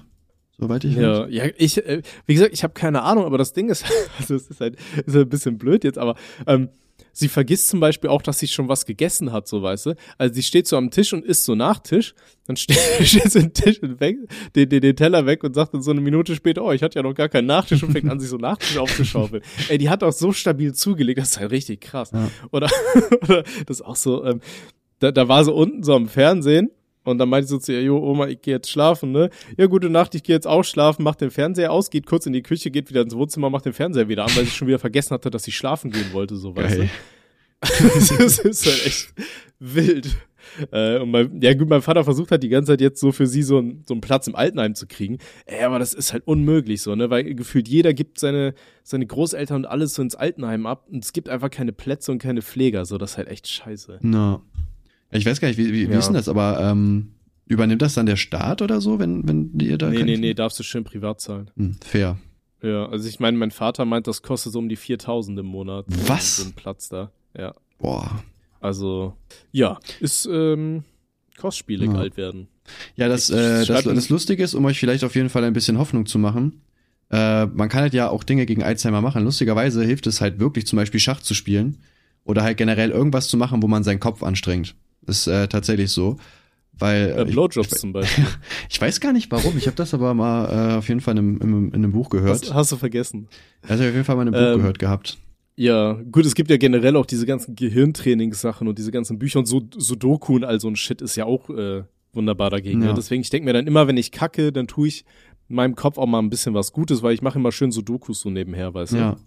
Soweit ich weiß. Ja, ja, ich, äh, wie gesagt, ich habe keine Ahnung, aber das Ding ist, [LAUGHS] also es ist halt, ist halt ein bisschen blöd jetzt, aber ähm, sie vergisst zum Beispiel auch, dass sie schon was gegessen hat, so weißt du. Also sie steht so am Tisch und isst so nach Tisch, dann steht, [LAUGHS] steht sie den Tisch und weg, den, den, den Teller weg und sagt dann so eine Minute später, oh, ich hatte ja noch gar keinen Nachtisch und fängt an, sich so Nachtisch aufzuschaufeln. [LAUGHS] Ey, die hat auch so stabil zugelegt, das ist halt richtig krass. Ja. Oder, oder das ist auch so, ähm, da, da war sie unten so am Fernsehen und dann meinte sie so zu ihr, jo, Oma, ich gehe jetzt schlafen, ne? Ja, gute Nacht, ich gehe jetzt auch schlafen, macht den Fernseher aus, geht kurz in die Küche, geht wieder ins Wohnzimmer, macht den Fernseher wieder an, weil sie schon wieder vergessen hatte, dass sie schlafen gehen wollte, so, weißt du? [LAUGHS] das ist halt echt wild. Äh, und mein, ja gut, mein Vater versucht halt die ganze Zeit jetzt so für sie so, ein, so einen Platz im Altenheim zu kriegen. Ey, aber das ist halt unmöglich so, ne? Weil gefühlt jeder gibt seine, seine Großeltern und alles so ins Altenheim ab und es gibt einfach keine Plätze und keine Pfleger, so das ist halt echt scheiße. Na. Ja, Ich weiß gar nicht, wie, wie, wie Ja. ist denn das, aber ähm, übernimmt das dann der Staat oder so, wenn, wenn ihr da Nee, nee, nee, darfst du schön privat zahlen. Hm, fair. Ja, also ich meine, mein Vater meint, das kostet so um die 4000 im Monat. Was? So ein Platz da. Ja. Boah. Also, ja, ist ähm, kostspielig Ja. alt werden. Ja, das, Ich äh, das, das Lustige ist, um euch vielleicht auf jeden Fall ein bisschen Hoffnung zu machen, äh, man kann halt ja auch Dinge gegen Alzheimer machen. Lustigerweise hilft es halt wirklich, zum Beispiel Schach zu spielen oder halt generell irgendwas zu machen, wo man seinen Kopf anstrengt. Ist äh, tatsächlich so. Weil Äh, äh, ich, Blowjobs ich, zum [LAUGHS] Beispiel. ich weiß gar nicht warum. Ich habe das aber mal äh, auf jeden Fall in einem, in in einem Buch gehört. hast, hast du vergessen. Das habe ich auf jeden Fall mal in einem Buch Ähm, gehört gehabt. Ja, gut, es gibt ja generell auch diese ganzen Gehirntrainingssachen und diese ganzen Bücher und so Sudoku und all so ein Shit ist ja auch äh, wunderbar dagegen. Ja. Ne? Deswegen, ich denke mir dann immer, wenn ich kacke, dann tue ich in meinem Kopf auch mal ein bisschen was Gutes, weil ich mache immer schön Sudokus so nebenher, weißt du? Ja.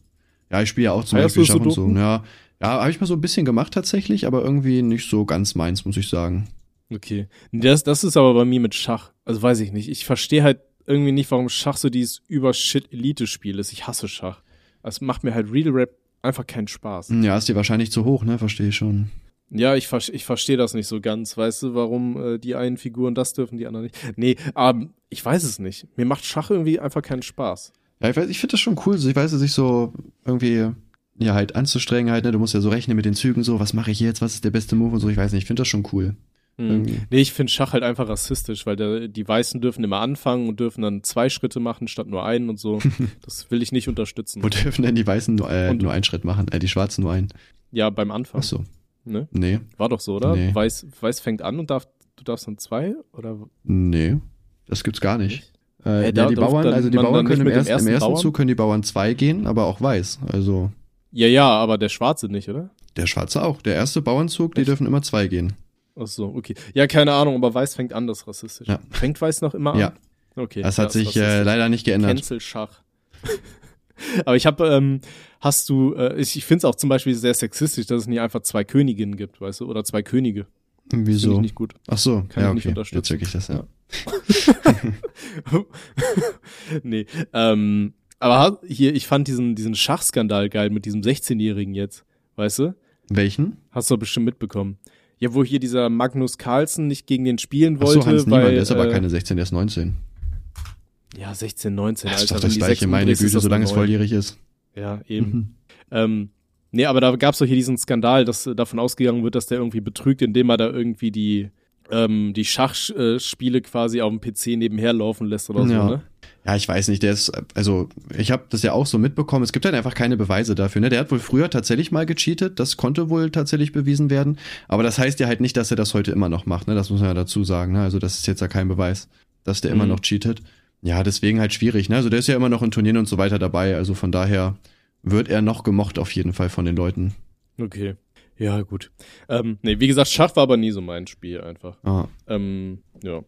Ja, ich spiele ja auch zum Beispiel Schach und so. Ja, ja habe ich mal so ein bisschen gemacht tatsächlich, aber irgendwie nicht so ganz meins, muss ich sagen. Okay. Das, das ist aber bei mir mit Schach. Also weiß ich nicht. Ich verstehe halt irgendwie nicht, warum Schach so dieses Über-Shit-Elite-Spiel ist. Ich hasse Schach. Es macht mir halt Real Rap einfach keinen Spaß. Ja, ist dir wahrscheinlich zu hoch, ne? Verstehe ich schon. Ja, ich, ver ich verstehe das nicht so ganz. Weißt du, warum äh, die einen Figuren das dürfen, die anderen nicht? Nee, ähm, ich weiß es nicht. Mir macht Schach irgendwie einfach keinen Spaß. Ja, ich weiß, ich finde das schon cool, ich weiß, sich so irgendwie ja halt anzustrengen halt, ne? Du musst ja so rechnen mit den Zügen, so, was mache ich jetzt, was ist der beste Move und so, ich weiß nicht, ich finde das schon cool. Hm. Nee, ich finde Schach halt einfach rassistisch, weil der, die Weißen dürfen immer anfangen und dürfen dann zwei Schritte machen statt nur einen und so. [LAUGHS] Das will ich nicht unterstützen. Wo dürfen denn die Weißen nur, äh, nur einen Schritt machen, äh, die Schwarzen nur einen? Ja, beim Anfang. Ach so. Ne? Nee. War doch so, oder? Nee. Weiß, Weiß fängt an und darf, du darfst dann zwei? Oder? Nee, das gibt's gar nicht. Äh, da ja, die Bauern, also die Bauern können im dem ersten, im ersten ersten Bauern? Zug können die Bauern zwei gehen, aber auch weiß. Also Ja, ja, aber der Schwarze nicht, oder? der Schwarze auch. Der erste Bauernzug, die Echt? dürfen immer zwei gehen. Ach so, okay. Ja, keine Ahnung, aber Weiß fängt an, das ist rassistisch. Ja. Fängt Weiß noch immer an? Ja. Okay. Das hat ist sich äh, leider nicht geändert. Cancel Schach. [LAUGHS] aber ich habe, ähm, hast du, äh, ich, ich finde es auch zum Beispiel sehr sexistisch, dass es nicht einfach zwei Königinnen gibt, weißt du, oder zwei Könige. Finde Wieso? ich nicht gut. Ach so, Kann ja, ich nicht okay. unterstützen. Jetzt wirklich das, ja. [LAUGHS] nee, ähm, aber hier, ich fand diesen, diesen Schachskandal geil mit diesem 16-Jährigen jetzt, weißt du? Welchen? Hast du doch bestimmt mitbekommen. Ja, wo hier dieser Magnus Carlsen nicht gegen den spielen Ach wollte, so, Hans weil, Niemann, der ist aber äh, keine 16, der ist 19. Ja, 16, 19, Das ist Alter. doch das gleiche, meine Güte, solange es volljährig ist. Ja, eben. Mhm. Ähm, nee, aber da gab's doch hier diesen Skandal, dass äh, davon ausgegangen wird, dass der irgendwie betrügt, indem er da irgendwie die, ähm, die Schachspiele quasi auf dem PC nebenher laufen lässt oder so, Ja. ne? Ja, ich weiß nicht, der ist, also ich habe das ja auch so mitbekommen, es gibt halt einfach keine Beweise dafür. Ne? Der hat wohl früher tatsächlich mal gecheatet, das konnte wohl tatsächlich bewiesen werden, aber das heißt ja halt nicht, dass er das heute immer noch macht, ne? das muss man ja dazu sagen. Ne? Also das ist jetzt ja kein Beweis, dass der immer Mhm. noch cheatet. Ja, deswegen halt schwierig. Ne? Also der ist ja immer noch in Turnieren und so weiter dabei, also von daher wird er noch gemocht auf jeden Fall von den Leuten. Okay. Ja, gut. Ähm, nee, wie gesagt, Schach war aber nie so mein Spiel einfach. Ah. Ähm, ja.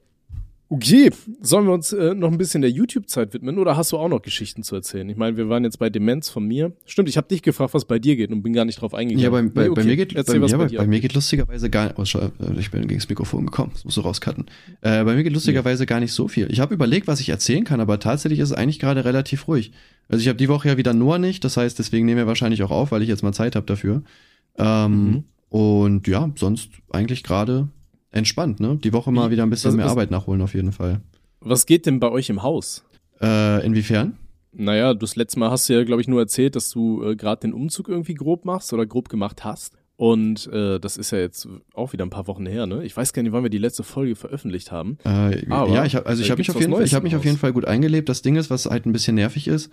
Okay, sollen wir uns äh, noch ein bisschen der YouTube-Zeit widmen oder hast du auch noch Geschichten zu erzählen? Ich meine, wir waren jetzt bei Demenz von mir. Stimmt, ich habe dich gefragt, was bei dir geht und bin gar nicht drauf eingegangen. Ja, bei, bei, Nee, bei okay. mir geht, bei, Erzähl, ja, bei, bei mir geht lustigerweise gar oh, schau, äh, ich bin gegen das Mikrofon gekommen, das musst du rauscutten. Äh, bei mir geht lustigerweise gar nicht so viel. Ich habe überlegt, was ich erzählen kann, aber tatsächlich ist es eigentlich gerade relativ ruhig. Also ich habe die Woche ja wieder Noah nicht, das heißt, deswegen nehmen wir wahrscheinlich auch auf, weil ich jetzt mal Zeit habe dafür. Ähm, Mhm. Und ja, sonst eigentlich gerade entspannt, ne? Die Woche mal Wie- wieder ein bisschen was- mehr was- Arbeit nachholen auf jeden Fall. Was geht denn bei euch im Haus? Äh, inwiefern? Naja, das letzte Mal hast du ja, glaube ich, nur erzählt, dass du äh, gerade den Umzug irgendwie grob machst oder grob gemacht hast. Und äh, das ist ja jetzt auch wieder ein paar Wochen her, ne? Ich weiß gar nicht, wann wir die letzte Folge veröffentlicht haben. Äh, Aber, ja, ich hab, also ich äh, habe mich auf jeden Fall, ich habe im mich auf jeden? Fall gut eingelebt. Das Ding ist, was halt ein bisschen nervig ist,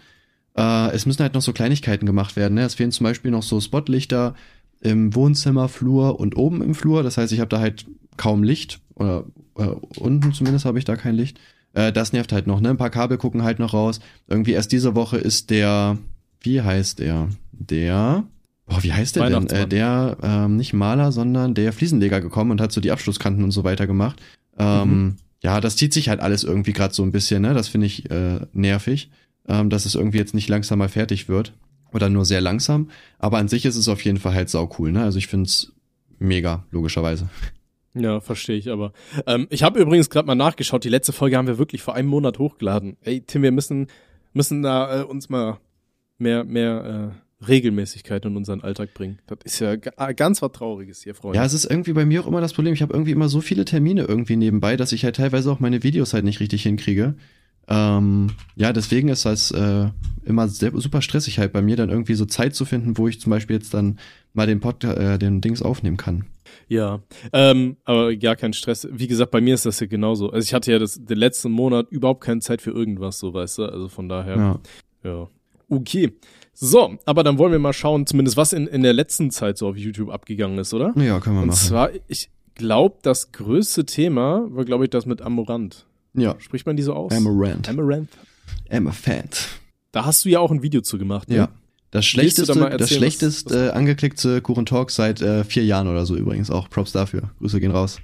äh, es müssen halt noch so Kleinigkeiten gemacht werden. Ne? Es fehlen zum Beispiel noch so Spotlichter im Wohnzimmer, Flur und oben im Flur. Das heißt, ich habe da halt kaum Licht oder äh, unten zumindest habe ich da kein Licht. Äh, das nervt halt noch. Ne? Ein paar Kabel gucken halt noch raus. Irgendwie erst diese Woche ist der, wie heißt der? Der Boah, wie heißt der denn? Äh, der, ähm, nicht Maler, sondern der Fliesenleger gekommen und hat so die Abschlusskanten und so weiter gemacht. Ähm, Mhm. Ja, das zieht sich halt alles irgendwie gerade so ein bisschen, ne? Das finde ich äh, nervig, ähm, dass es irgendwie jetzt nicht langsam mal fertig wird. Oder nur sehr langsam. Aber an sich ist es auf jeden Fall halt sau cool, ne? Also ich find's mega, logischerweise. Ja, verstehe ich aber. Ähm, ich habe übrigens gerade mal nachgeschaut, die letzte Folge haben wir wirklich vor einem Monat hochgeladen. Ey, Tim, wir müssen, müssen da äh, uns mal mehr, mehr äh, Regelmäßigkeit in unseren Alltag bringen. Das ist ja ga- ganz was Trauriges hier, Freunde. Ja, es ist irgendwie bei mir auch immer das Problem. Ich habe irgendwie immer so viele Termine irgendwie nebenbei, dass ich halt teilweise auch meine Videos halt nicht richtig hinkriege. Ähm, ja, deswegen ist das äh, immer sehr, super stressig halt bei mir, dann irgendwie so Zeit zu finden, wo ich zum Beispiel jetzt dann mal den Pod, äh, den Dings aufnehmen kann. Ja, ähm, aber gar kein Stress. Wie gesagt, bei mir ist das ja genauso. Also ich hatte ja das, den letzten Monat überhaupt keine Zeit für irgendwas, so weißt du. Also von daher, Ja. ja. Okay. So, aber dann wollen wir mal schauen, zumindest was in, in der letzten Zeit so auf YouTube abgegangen ist, oder? Ja, können wir Und machen. zwar, ich glaube, das größte Thema war, glaube ich, das mit Amorant. ja. Spricht man die so aus? Amaranth. Amaranth. Amaranth. Da hast du ja auch ein Video zu gemacht. Ne? Ja. Das schlechteste, das schlechtest äh, angeklickte Kuchen Talk seit äh, vier Jahren oder so übrigens auch. Props dafür. Grüße gehen raus.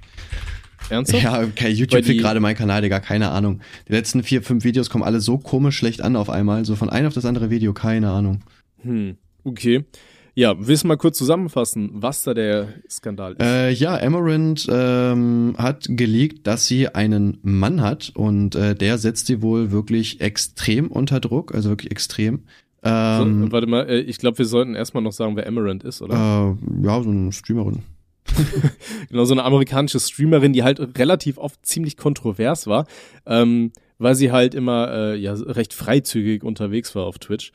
Ernsthaft? Ja, okay, YouTube fickt gerade meinen Kanal, Digga, keine Ahnung. Die letzten vier, fünf Videos kommen alle so komisch schlecht an auf einmal. So von einem auf das andere Video, keine Ahnung. Hm. Okay. Ja, willst du mal kurz zusammenfassen, was da der Skandal ist? Äh, ja, Amaranth ähm, hat geleakt, dass sie einen Mann hat und äh, der setzt sie wohl wirklich extrem unter Druck, also wirklich extrem. Ähm, so, warte mal, äh, ich glaube, wir sollten erstmal noch sagen, wer Amaranth ist, oder? äh, ja, so eine Streamerin. [LAUGHS] genau, so eine amerikanische Streamerin, die halt relativ oft ziemlich kontrovers war, ähm, weil sie halt immer äh, ja recht freizügig unterwegs war auf Twitch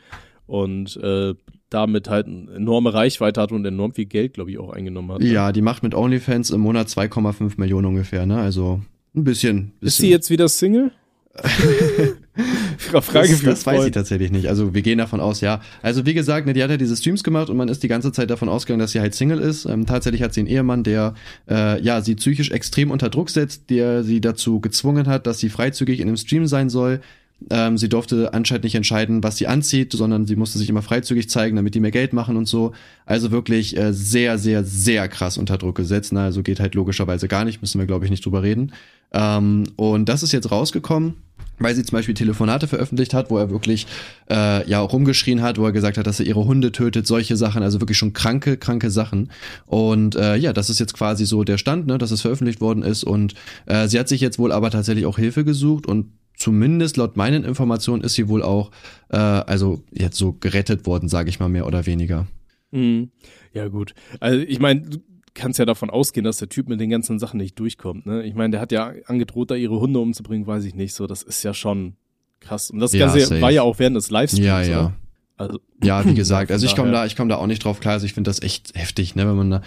und äh, damit halt eine enorme Reichweite hat und enorm viel Geld, glaube ich, auch eingenommen hat. Ne? Ja, die macht mit OnlyFans im Monat 2,5 Millionen ungefähr, ne? Also ein bisschen, bisschen. Ist sie jetzt wieder Single? [LAUGHS] [LAUGHS] Frage das, das weiß ich tatsächlich nicht. Also wir gehen davon aus, ja. Also wie gesagt, ne, die hat ja diese Streams gemacht und man ist die ganze Zeit davon ausgegangen, dass sie halt Single ist. Ähm, tatsächlich hat sie einen Ehemann, der äh, ja sie psychisch extrem unter Druck setzt, der sie dazu gezwungen hat, dass sie freizügig in einem Stream sein soll. Ähm, sie durfte anscheinend nicht entscheiden, was sie anzieht, sondern sie musste sich immer freizügig zeigen, damit die mehr Geld machen und so. Also wirklich äh, sehr, sehr, sehr krass unter Druck gesetzt. Na, also geht halt logischerweise gar nicht, müssen wir, glaube ich, nicht drüber reden. Ähm, und das ist jetzt rausgekommen weil sie zum Beispiel Telefonate veröffentlicht hat, wo er wirklich äh, ja auch rumgeschrien hat, wo er gesagt hat, dass er ihre Hunde tötet, solche Sachen, also wirklich schon kranke, kranke Sachen. Und äh, ja, das ist jetzt quasi so der Stand, ne, dass es veröffentlicht worden ist. Und äh, sie hat sich jetzt wohl aber tatsächlich auch Hilfe gesucht und zumindest laut meinen Informationen ist sie wohl auch, äh, also jetzt so gerettet worden, sage ich mal mehr oder weniger. Mhm. Ja gut, also ich meine, kannst ja davon ausgehen, dass der Typ mit den ganzen Sachen nicht durchkommt. Ne? Ich meine, der hat ja angedroht, da ihre Hunde umzubringen, weiß ich nicht. So, das ist ja schon krass. Und das ja, Ganze safe. war ja auch während des Livestreams. Ja, ja. Also, ja, wie [CLEARS THROAT] gesagt, also ich komme da, ich komme da auch nicht drauf klar. Also ich finde das echt heftig, ne, wenn man da,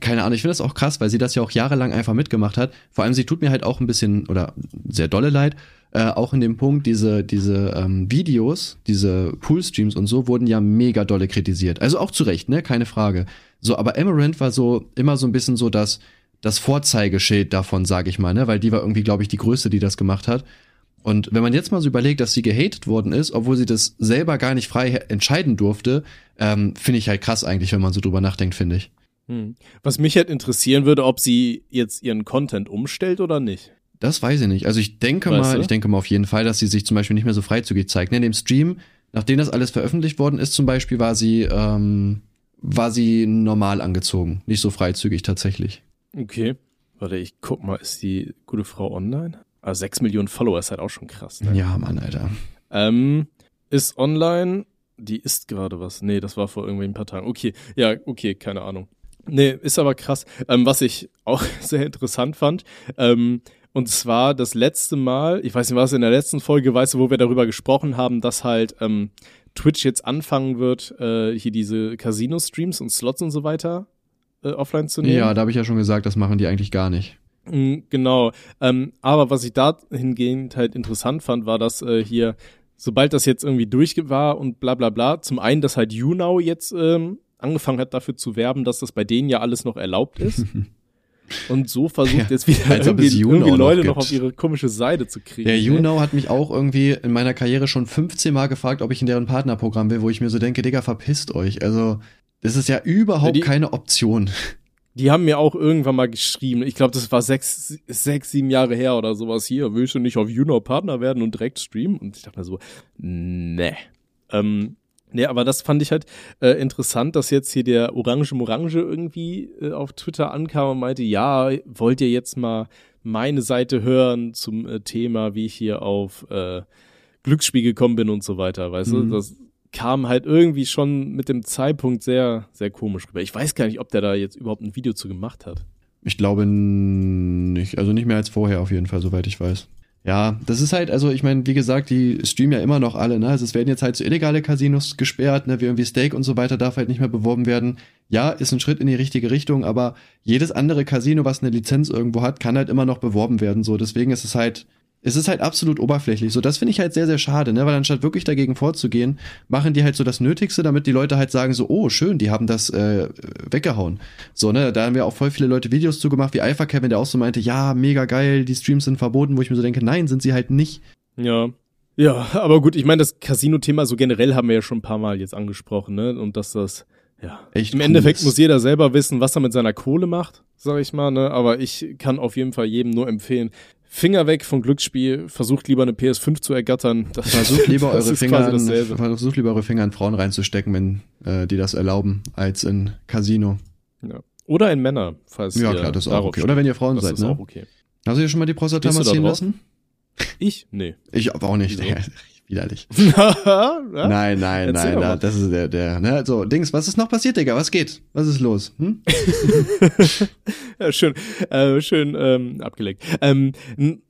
keine Ahnung, ich finde das auch krass, weil sie das ja auch jahrelang einfach mitgemacht hat. Vor allem, sie tut mir halt auch ein bisschen oder sehr dolle leid. Äh, auch in dem Punkt, diese, diese ähm, Videos, diese Poolstreams und so wurden ja mega dolle kritisiert. Also auch zu Recht, ne? Keine Frage. So, aber Amaranth war so immer so ein bisschen so das, das Vorzeigeschild davon, sage ich mal, ne? Weil die war irgendwie, glaube ich, die größte, die das gemacht hat. Und wenn man jetzt mal so überlegt, dass sie gehatet worden ist, obwohl sie das selber gar nicht frei entscheiden durfte, ähm, finde ich halt krass eigentlich, wenn man so drüber nachdenkt, finde ich. Hm. Was mich halt interessieren würde, ob sie jetzt ihren Content umstellt oder nicht. Das weiß ich nicht. Also ich denke weißt mal, du? ich denke mal auf jeden Fall, dass sie sich zum Beispiel nicht mehr so freizügig zeigt. Ne, in dem Stream, nachdem das alles veröffentlicht worden ist, zum Beispiel war sie, ähm, war sie normal angezogen, nicht so freizügig tatsächlich. Okay. Warte, ich guck mal, ist die gute Frau online? Also 6 Millionen Follower ist halt auch schon krass, ne? Ja, Mann, Alter. Ähm, ist online, die ist gerade was. Nee, das war vor irgendwie ein paar Tagen. Okay, ja, okay, keine Ahnung. Nee, ist aber krass. Ähm, was ich auch [LAUGHS] sehr interessant fand, ähm, und zwar das letzte Mal, ich weiß nicht, was in der letzten Folge, weißt du, wo wir darüber gesprochen haben, dass halt ähm, Twitch jetzt anfangen wird, äh, hier diese Casino-Streams und Slots und so weiter äh, offline zu nehmen. Ja, da habe ich ja schon gesagt, das machen die eigentlich gar nicht. Mm, genau. Ähm, aber was ich dahingehend halt interessant fand, war, dass äh, hier, sobald das jetzt irgendwie durch war und bla bla bla, zum einen, dass halt YouNow jetzt ähm, angefangen hat, dafür zu werben, dass das bei denen ja alles noch erlaubt ist. [LAUGHS] Und so versucht ja, jetzt wieder irgendwie, irgendwie Leute noch, noch, auf ihre komische Seite zu kriegen. Der YouNow hat mich auch irgendwie in meiner Karriere schon 15 Mal gefragt, ob ich in deren Partnerprogramm will, wo ich mir so denke, Digga, verpisst euch. Also, das ist ja überhaupt ja, die, keine Option. Die haben mir auch irgendwann mal geschrieben, ich glaube, das war sechs, sechs, sieben Jahre her oder sowas hier, willst du nicht auf YouNow Partner werden und direkt streamen? Und ich dachte mir so, ne. Ähm, Nee, aber das fand ich halt äh, interessant, dass jetzt hier der Orange Morange irgendwie äh, auf Twitter ankam und meinte, ja, wollt ihr jetzt mal meine Seite hören zum äh, Thema, wie ich hier auf äh, Glücksspiel gekommen bin und so weiter, weißt mhm. du? Das kam halt irgendwie schon mit dem Zeitpunkt sehr, sehr komisch rüber. Ich weiß gar nicht, ob der da jetzt überhaupt ein Video zu gemacht hat. Ich glaube nicht, also nicht mehr als vorher auf jeden Fall, soweit ich weiß. Ja, das ist halt, also ich meine, wie gesagt, die streamen ja immer noch alle, ne? Also es werden jetzt halt so illegale Casinos gesperrt, ne? Wie irgendwie Steak und so weiter darf halt nicht mehr beworben werden. Ja, ist ein Schritt in die richtige Richtung, aber jedes andere Casino, was eine Lizenz irgendwo hat, kann halt immer noch beworben werden. So, deswegen ist es halt es ist halt absolut oberflächlich. So, das finde ich halt sehr, sehr schade, ne? Weil anstatt wirklich dagegen vorzugehen, machen die halt so das Nötigste, damit die Leute halt sagen so, oh, schön, die haben das äh, weggehauen. So, ne? Da haben wir auch voll viele Leute Videos zugemacht, wie Alpha Kevin, der auch so meinte, ja, mega geil, die Streams sind verboten, wo ich mir so denke, nein, sind sie halt nicht. Ja. Ja, aber gut, ich meine, das Casino-Thema so generell haben wir ja schon ein paar Mal jetzt angesprochen, ne? Und dass das, ja. Echt Im cool Endeffekt ist. muss jeder selber wissen, was er mit seiner Kohle macht, sag ich mal, ne? Aber ich kann auf jeden Fall jedem nur empfehlen, Finger weg vom Glücksspiel, versucht lieber eine PS5 zu ergattern. Das, versucht lieber eure Finger in, versucht lieber eure Finger in Frauen reinzustecken, wenn äh, die das erlauben, als in Casino. Ja. Oder in Männer, falls Ja, klar, das ist auch okay. Oder wenn ihr Frauen das seid, ist ne? Auch okay. Hast du dir schon mal die Prostata massieren lassen? Ich? Nee. Ich auch nicht. Wieso? [LAUGHS] Widerlich. [LAUGHS] ja? Nein, nein, Erzähl nein, da, das ist der, der, ne, so, Dings, was ist noch passiert, Digga? Was geht? Was ist los? Hm? [LAUGHS] Ja, schön, äh, schön ähm, abgeleckt. Ähm,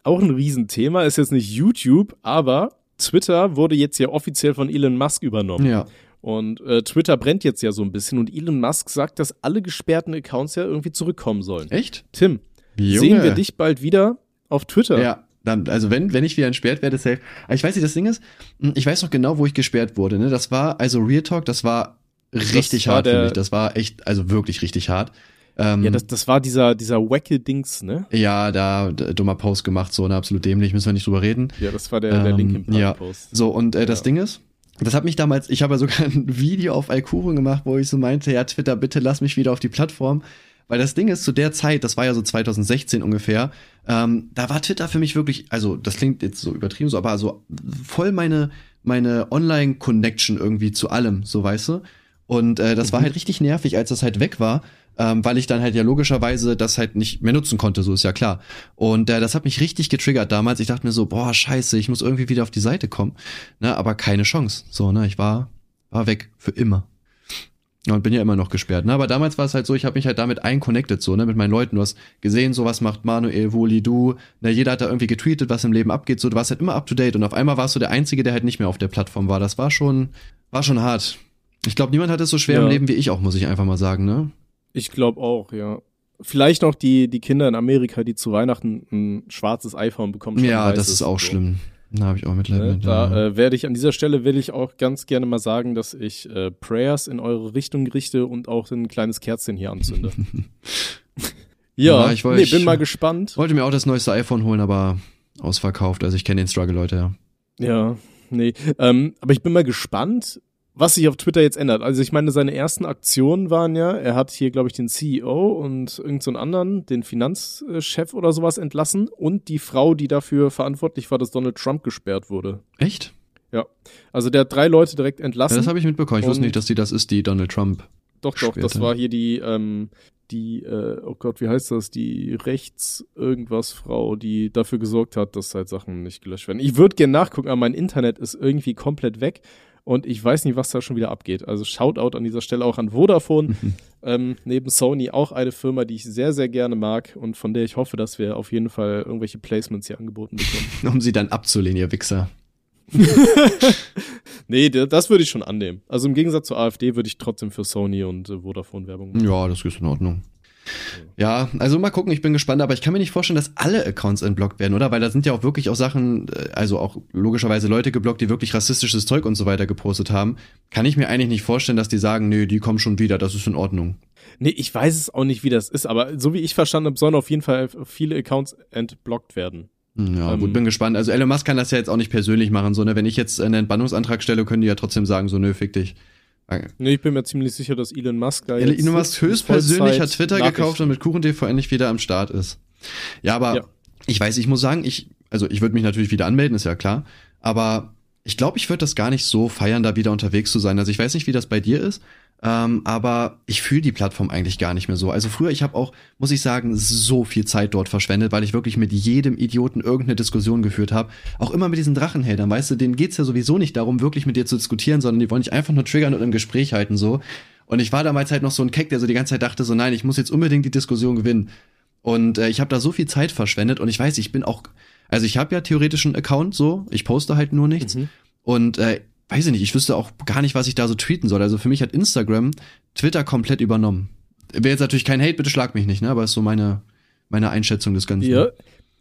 auch ein Riesenthema ist jetzt nicht YouTube, aber Twitter wurde jetzt ja offiziell von Elon Musk übernommen. Ja. Und äh, Twitter brennt jetzt ja so ein bisschen und Elon Musk sagt, dass alle gesperrten Accounts ja irgendwie zurückkommen sollen. Echt? Tim, Junge. sehen wir dich bald wieder auf Twitter? Ja, dann, also wenn, wenn ich wieder entsperrt werde, safe. Aber ich weiß nicht, das Ding ist, hm, ich weiß noch genau, wo ich gesperrt wurde, ne? Das war, also Real Talk, das war richtig war hart für der- mich. Das war echt, also wirklich richtig hart. Ähm, Ja, das, das war dieser, dieser wacke Dings, ne? ja, da, dummer Post gemacht, so, ne, absolut dämlich, müssen wir nicht drüber reden. Ja, das war der, der Ähm, Linkin Park ja. Post. So, und äh, das Ja. Ding ist, das hat mich damals, ich habe ja sogar [LAUGHS] ein Video auf Alkuren gemacht, wo ich so meinte, ja, Twitter, bitte lass mich wieder auf die Plattform. Weil das Ding ist, zu der Zeit, das war ja so 2016 ungefähr, ähm, da war Twitter für mich wirklich, also das klingt jetzt so übertrieben so, aber so voll meine, meine Online-Connection irgendwie zu allem, so weißt du. Und äh, das war halt richtig nervig, als das halt weg war, ähm, weil ich dann halt ja logischerweise das halt nicht mehr nutzen konnte, so ist ja klar. Und äh, das hat mich richtig getriggert damals. Ich dachte mir so, boah, scheiße, ich muss irgendwie wieder auf die Seite kommen. Ne, aber keine Chance. So, ne, ich war, war weg für immer. Ja, Und bin ja immer noch gesperrt. Ne? Aber damals war es halt so, ich habe mich halt damit einconnected, so, ne, mit meinen Leuten. Du hast gesehen, so was macht Manuel, Woli, du. Ne, jeder hat da irgendwie getweetet, was im Leben abgeht. So, du warst halt immer up to date. Und auf einmal warst du der Einzige, der halt nicht mehr auf der Plattform war. Das war schon, war schon hart. Ich glaube, niemand hat es so schwer im Ja. Leben wie ich auch, muss ich einfach mal sagen, ne? Ich glaube auch, ja. Vielleicht noch die, die Kinder in Amerika, die zu Weihnachten ein schwarzes iPhone bekommen. Ja, das ist auch So. schlimm. Da habe ich auch Mitleid Ne? mit. ja. Da äh, werde ich an dieser Stelle will ich auch ganz gerne mal sagen, dass ich äh, Prayers in eure Richtung richte und auch ein kleines Kerzchen hier anzünde. [LAUGHS] ja, Ja, ich wollt- nee, bin ich- mal gespannt. Wollte mir auch das neueste iPhone holen, aber ausverkauft. Also ich kenne den Struggle, Leute, ja. Ja, nee. Ähm, aber ich bin mal gespannt, was sich auf Twitter jetzt ändert. Also ich meine, seine ersten Aktionen waren ja, er hat hier, glaube ich, den CEO und irgendeinen so anderen, den Finanzchef oder sowas entlassen und die Frau, die dafür verantwortlich war, dass Donald Trump gesperrt wurde. Echt? Also der hat drei Leute direkt Ja, entlassen. das habe ich mitbekommen. Ich wusste nicht, dass die das ist, die Donald Trump. Doch, doch, das war hier die, ähm, die, äh, oh Gott, wie heißt das? Die Rechts-Irgendwas-Frau, die dafür gesorgt hat, dass halt Sachen nicht gelöscht werden. Ich würde gerne nachgucken, aber mein Internet ist irgendwie komplett weg und ich weiß nicht, was da schon wieder abgeht. Also Shoutout an dieser Stelle auch an Vodafone. ähm, neben Sony auch eine Firma, die ich sehr, sehr gerne mag und von der ich hoffe, dass wir auf jeden Fall irgendwelche Placements hier angeboten bekommen. [LAUGHS] Um sie dann abzulehnen, ihr Wichser. [LAUGHS] nee, das würde ich schon annehmen. Also im Gegensatz zur AfD würde ich trotzdem für Sony und äh, Vodafone Werbung machen. Ja, das ist in Ordnung. Ja, also mal gucken, ich bin gespannt, aber ich kann mir nicht vorstellen, dass alle Accounts entblockt werden, oder? Weil da sind ja auch wirklich auch Sachen, äh, also auch logischerweise Leute geblockt, die wirklich rassistisches Zeug und so weiter gepostet haben. Kann ich mir eigentlich nicht vorstellen, dass die sagen, nö, die kommen schon wieder, das ist in Ordnung. Nee, ich weiß es auch nicht, wie das ist, aber so wie ich verstanden habe, sollen auf jeden Fall viele Accounts entblockt werden. Hm, Ja, Ähm, gut, bin gespannt. Also Elon Musk kann das ja jetzt auch nicht persönlich machen, so, ne? Wenn ich jetzt einen Entbannungsantrag stelle, können die ja trotzdem sagen, so, nö, fick dich. Nee, ich bin mir ziemlich sicher, dass Elon Musk da jetzt Elon Musk höchstpersönlich hat Twitter gekauft und mit KuchenTV endlich wieder am Start ist. Ja, aber Ja. ich weiß, ich muss sagen, ich, also ich würde mich natürlich wieder anmelden, ist ja klar. Aber ich glaube, ich würde das gar nicht so feiern, da wieder unterwegs zu sein. Also ich weiß nicht, wie das bei dir ist. Ähm, aber ich fühle die Plattform eigentlich gar nicht mehr so. Also früher, ich habe auch, muss ich sagen, so viel Zeit dort verschwendet, weil ich wirklich mit jedem Idioten irgendeine Diskussion geführt habe. Auch immer mit diesen Drachenheldern, weißt du, denen geht's ja sowieso nicht darum, wirklich mit dir zu diskutieren, sondern die wollen dich einfach nur triggern und im Gespräch halten so. Und ich war damals halt noch so ein Keck, der so die ganze Zeit dachte, so nein, ich muss jetzt unbedingt die Diskussion gewinnen. Und äh, ich habe da so viel Zeit verschwendet und ich weiß, ich bin auch, also ich habe ja theoretisch einen Account so, ich poste halt nur nichts. Mhm. Und äh, weiß ich nicht, ich wüsste auch gar nicht, was ich da so tweeten soll. Also für mich hat Instagram Twitter komplett übernommen. Wäre jetzt natürlich kein Hate, bitte schlag mich nicht, ne? Aber ist so meine, meine Einschätzung des Ganzen. Ja.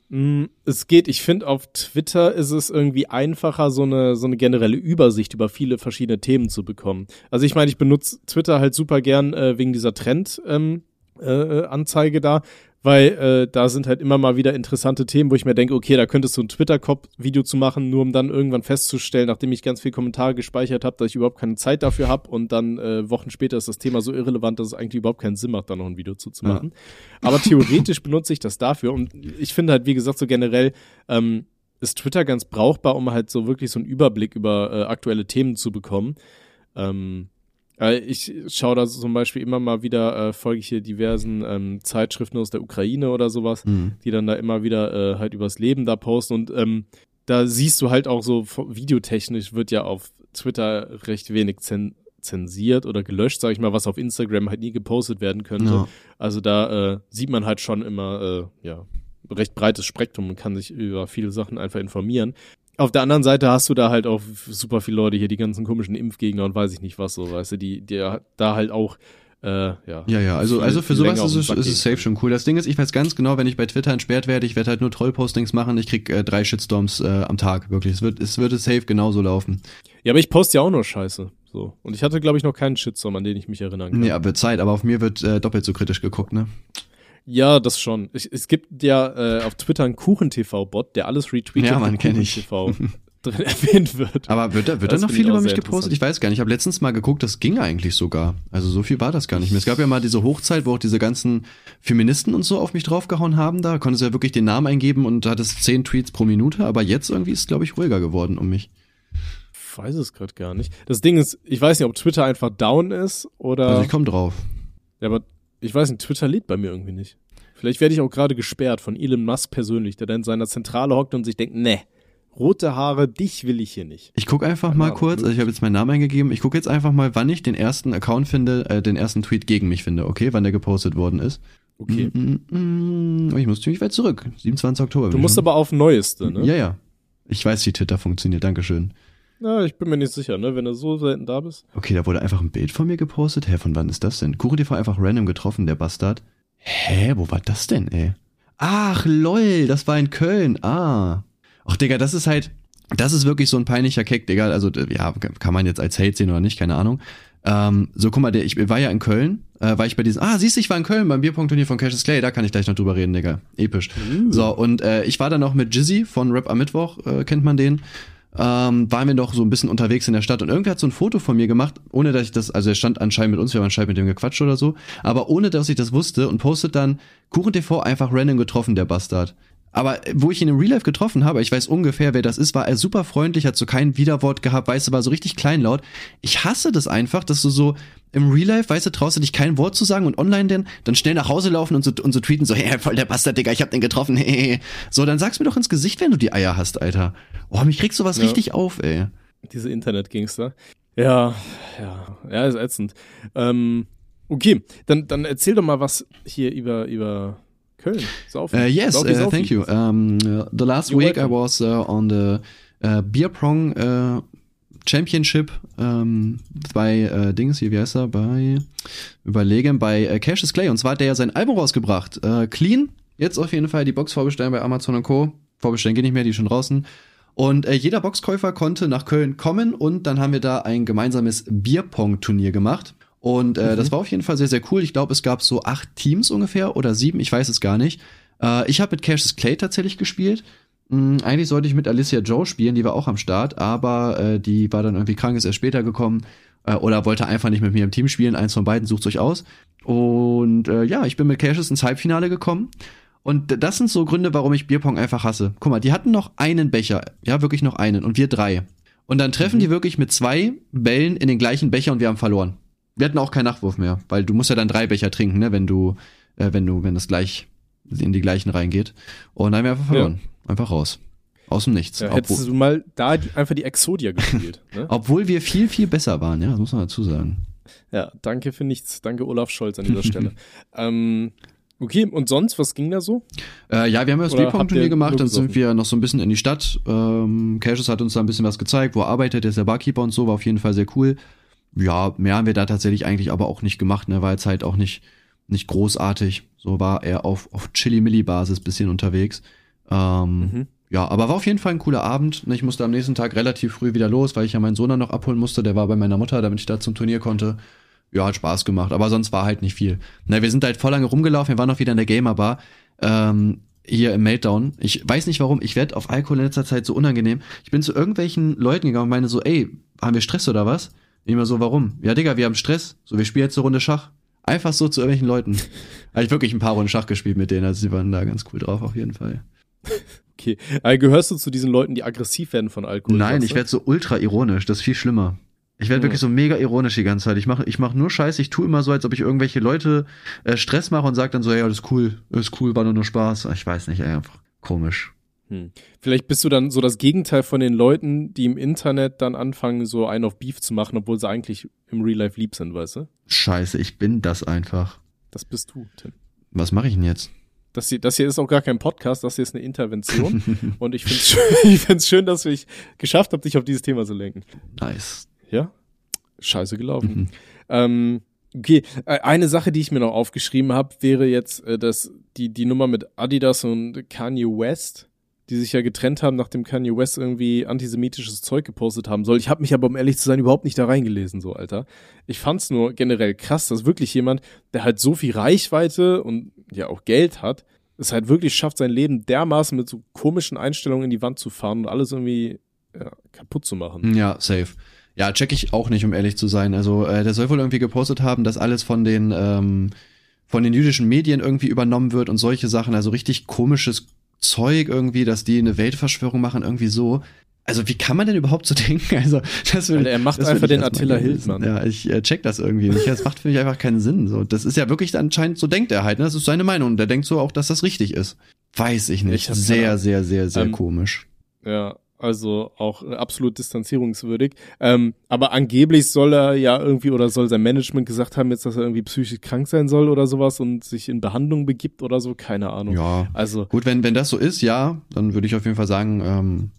Mm, Es geht, ich finde, auf Twitter ist es irgendwie einfacher, so eine, so eine generelle Übersicht über viele verschiedene Themen zu bekommen. Also ich meine, ich benutze Twitter halt super gern äh, wegen dieser Trend-Anzeige ähm, äh, Anzeige da, weil äh, da sind halt immer mal wieder interessante Themen, wo ich mir denke, okay, da könntest du ein Twitter-Cop-Video zu machen, nur um dann irgendwann festzustellen, nachdem ich ganz viele Kommentare gespeichert habe, dass ich überhaupt keine Zeit dafür habe und dann äh, Wochen später ist das Thema so irrelevant, dass es eigentlich überhaupt keinen Sinn macht, da noch ein Video zu, zu Ja. machen. Aber theoretisch benutze ich das dafür und ich finde halt, wie gesagt, so generell ähm, ist Twitter ganz brauchbar, um halt so wirklich so einen Überblick über äh, aktuelle Themen zu bekommen. Ähm, Äh, ich schaue da zum Beispiel immer mal wieder, äh, folge ich hier diversen ähm, Zeitschriften aus der Ukraine oder sowas, Mhm. die dann da immer wieder äh, halt übers Leben da posten und ähm, da siehst du halt auch so videotechnisch wird ja auf Twitter recht wenig zen zensiert oder gelöscht, sag ich mal, was auf Instagram halt nie gepostet werden könnte. Ja. Also da äh, sieht man halt schon immer, äh, ja, recht breites Spektrum und kann sich über viele Sachen einfach informieren. Auf der anderen Seite hast du da halt auch super viele Leute hier, die ganzen komischen Impfgegner und weiß ich nicht was so, weißt du, die, die da halt auch, äh, ja. Ja, ja, also, also für sowas ist es, ist es safe schon cool. Das Ding ist, ich weiß ganz genau, wenn ich bei Twitter entsperrt werde, ich werde halt nur Trollpostings machen, ich krieg äh, drei Shitstorms äh, am Tag, wirklich. Es wird, es wird safe genauso laufen. Ja, aber ich poste ja auch nur Scheiße. So. Und ich hatte, glaube ich, noch keinen Shitstorm, an den ich mich erinnern kann. Aber wird Zeit, aber auf mir wird äh, doppelt so kritisch geguckt, ne? Ja, das schon. Ich, es gibt ja äh, auf Twitter einen Kuchen-TV-Bot, der alles retweetet, Ja, Mann, wo kenn ich. [LAUGHS] Drin erwähnt wird. Aber wird da, wird da noch viel über mich gepostet? Ich weiß gar nicht. Ich habe letztens mal geguckt, das ging eigentlich sogar. Also so viel war das gar nicht mehr. Es gab ja mal diese Hochzeit, wo auch diese ganzen Feministen und so auf mich draufgehauen haben. Da konntest du ja wirklich den Namen eingeben und hattest zehn Tweets pro Minute. Aber jetzt irgendwie ist es, glaube ich, ruhiger geworden um mich. Ich weiß es gerade gar nicht. Das Ding ist, ich weiß nicht, ob Twitter einfach down ist oder. Also ich komme drauf. ja, aber ich weiß nicht, Twitter lebt bei mir irgendwie nicht. Vielleicht werde ich auch gerade gesperrt von Elon Musk persönlich, der da in seiner Zentrale hockt und sich denkt, ne, rote Haare, dich will ich hier nicht. Ich guck einfach mal kurz, also ich habe jetzt meinen Namen eingegeben, ich gucke jetzt einfach mal, wann ich den ersten Account finde, äh, den ersten Tweet gegen mich finde, okay, wann der gepostet worden ist. Okay. Mm, mm, mm, ich muss ziemlich weit zurück, 27. Oktober. Du musst schon. aber auf Neueste, ne? Ja, ja. Ich weiß, wie Twitter funktioniert, Dankeschön. Ja, ich bin mir nicht sicher, ne, wenn du so selten da bist. Okay, da wurde einfach ein Bild von mir gepostet. Hä, von wann ist das denn? KuchenTV einfach random getroffen, der Bastard. Hä, wo war das denn, ey? Ach, lol, das war in Köln. Ah. Ach, Digga, das ist halt, das ist wirklich so ein peinlicher Keck, Digga. Also, ja, kann man jetzt als Hate sehen oder nicht, keine Ahnung. Ähm, so, guck mal, der, ich war ja in Köln, äh, war ich bei diesem, ah, siehst du, ich war in Köln beim Bierpunkt-Turnier von Cassius Clay, da kann ich gleich noch drüber reden, Digga. Episch. So, und äh, ich war dann noch mit Jizzy von Rap am Mittwoch, äh, kennt man den ähm, waren wir doch so ein bisschen unterwegs in der Stadt und irgendwer hat so ein Foto von mir gemacht, ohne dass ich das, also er stand anscheinend mit uns, wir haben anscheinend mit dem gequatscht oder so, aber ohne dass ich das wusste und postet dann KuchenTV einfach random getroffen, der Bastard. Aber wo ich ihn im Real Life getroffen habe, ich weiß ungefähr, wer das ist, war er super freundlich, hat so kein Widerwort gehabt, weißt du, war so richtig kleinlaut. Ich hasse das einfach, dass du so im Real Life, weißt du, traust du dich kein Wort zu sagen und online denn, dann schnell nach Hause laufen und so, und so tweeten, so, [LAUGHS] hey, voll der Bastard, Digga, ich hab den getroffen, [LAUGHS] hey. So, dann sag's mir doch ins Gesicht, wenn du die Eier hast, Alter. Oh, mich kriegst sowas Ja. richtig auf, ey. Diese Internet-Gangster. Ja, ja, ja, ist ätzend. Ähm, okay, dann, dann erzähl doch mal was hier über, über Köln. Saufen. Uh, yes, Saufi, uh, thank you. Um, uh, the last You're week I welcome. was uh, on the Beer Prong Championship um, bei uh, Dings hier, wie heißt er? Bei Überlegen, bei uh, Cassius Clay. Und zwar hat der ja sein Album rausgebracht. Uh, clean. Jetzt auf jeden Fall die Box vorbestellen bei Amazon und Co. Vorbestellen geht nicht mehr, die ist schon draußen. Und äh, jeder Boxkäufer konnte nach Köln kommen und dann haben wir da ein gemeinsames Bierpong-Turnier gemacht. Und äh, das war auf jeden Fall sehr, sehr cool. Ich glaube, es gab so acht Teams ungefähr oder sieben, ich weiß es gar nicht. Äh, ich habe mit Cassius Clay tatsächlich gespielt. Mm, eigentlich sollte ich mit Alicia Joe spielen, die war auch am Start, aber äh, die war dann irgendwie krank, ist erst später gekommen äh, oder wollte einfach nicht mit mir im Team spielen. Eins von beiden sucht euch aus. Und äh, ja, ich bin mit Cassius ins Halbfinale gekommen. Und das sind so Gründe, warum ich Bierpong einfach hasse. Guck mal, die hatten noch einen Becher, ja, wirklich noch einen und wir drei. Und dann treffen die wirklich mit zwei Bällen in den gleichen Becher und wir haben verloren. Wir hatten auch keinen Nachwurf mehr, weil du musst ja dann drei Becher trinken, ne, wenn du, äh, wenn du, wenn das gleich in die gleichen reingeht. Und dann haben wir einfach verloren. Einfach raus. Aus dem Nichts. Ja, hättest du mal da die, einfach die Exodia gespielt. [LAUGHS] Ne? obwohl wir viel, viel besser waren, ja, das muss man dazu sagen. Ja, danke für nichts. Danke Olaf Scholz an dieser [LAUGHS] Stelle. ähm, okay, und sonst, was ging da so? Äh, ja, wir haben ja das Bierpong-Turnier gemacht, dann sind wir noch so ein bisschen in die Stadt. Ähm, Cassius hat uns da ein bisschen was gezeigt, wo er arbeitet, der ist der Barkeeper und so, war auf jeden Fall sehr cool. Ja, mehr haben wir da tatsächlich eigentlich aber auch nicht gemacht, ne, war jetzt halt auch nicht, nicht großartig. So war er auf, auf Chili-Milli-Basis bisschen unterwegs. Ähm, Mhm. Ja, aber war auf jeden Fall ein cooler Abend. ne, Ich musste am nächsten Tag relativ früh wieder los, weil ich ja meinen Sohn dann noch abholen musste. Der war bei meiner Mutter, damit ich da zum Turnier konnte. Ja, hat Spaß gemacht, aber sonst war halt nicht viel. Na, wir sind halt voll lange rumgelaufen, wir waren auch wieder in der Gamer-Bar. Ähm, hier im Meltdown. Ich weiß nicht warum, ich werde auf Alkohol in letzter Zeit so unangenehm. Ich bin zu irgendwelchen Leuten gegangen und meine so, ey, haben wir Stress oder was? Immer so, warum? Ja, Digga, wir haben Stress. So, wir spielen jetzt eine Runde Schach. Einfach so zu irgendwelchen Leuten. [LAUGHS] Habe ich wirklich ein paar Runden Schach gespielt mit denen, also sie waren da ganz cool drauf auf jeden Fall. Okay. Äh, gehörst du zu diesen Leuten, die aggressiv werden von Alkohol? Nein, ich werde so ultra ironisch, das ist viel schlimmer. Ich werde ja. wirklich so mega ironisch die ganze Zeit. Ich mache ich mach nur Scheiße. Ich tue immer so, als ob ich irgendwelche Leute äh, Stress mache und sage dann so, ja, das ist cool, das ist cool, war nur nur Spaß. Ich weiß nicht, ey, einfach komisch. Hm. Vielleicht bist du dann so das Gegenteil von den Leuten, die im Internet dann anfangen, so einen auf Beef zu machen, obwohl sie eigentlich im Real Life lieb sind, weißt du? Scheiße, ich bin das einfach. Das bist du, Tim. Was mache ich denn jetzt? Das hier, das hier ist auch gar kein Podcast, das hier ist eine Intervention. [LAUGHS] und ich finde es schön, [LAUGHS] ich find's schön, dass ich geschafft habe, dich auf dieses Thema zu lenken. Nice. Ja? Scheiße gelaufen. Mhm. Ähm, okay, äh, eine Sache, die ich mir noch aufgeschrieben habe, wäre jetzt, äh, dass die, die Nummer mit Adidas und Kanye West die sich ja getrennt haben, nachdem Kanye West irgendwie antisemitisches Zeug gepostet haben soll. Ich habe mich aber, um ehrlich zu sein, überhaupt nicht da reingelesen, so, Alter. Ich fand's nur generell krass, dass wirklich jemand, der halt so viel Reichweite und ja auch Geld hat, es halt wirklich schafft, sein Leben dermaßen mit so komischen Einstellungen in die Wand zu fahren und alles irgendwie ja, kaputt zu machen. Ja, safe. Ja, check ich auch nicht, um ehrlich zu sein. Also, äh, der soll wohl irgendwie gepostet haben, dass alles von den, ähm, von den jüdischen Medien irgendwie übernommen wird und solche Sachen. Also richtig komisches Zeug irgendwie, dass die eine Weltverschwörung machen, irgendwie so. Also wie kann man denn überhaupt so [LAUGHS] denken? Also das will, er macht einfach den Attila Hildmann. Ja, ich äh, check das irgendwie nicht. Das macht für mich einfach keinen Sinn. So, das ist ja wirklich anscheinend so denkt er halt. Ne? Das ist seine Meinung. Der denkt so auch, dass das richtig ist. Weiß ich nicht. Ich sehr, sehr, sehr, sehr ähm, komisch. Ja, also auch absolut distanzierungswürdig. Ähm, aber angeblich soll er ja irgendwie oder soll sein Management gesagt haben jetzt, dass er irgendwie psychisch krank sein soll oder sowas und sich in Behandlung begibt oder so, keine Ahnung. Ja, also gut, wenn wenn das so ist, ja, dann würde ich auf jeden Fall sagen, ähm,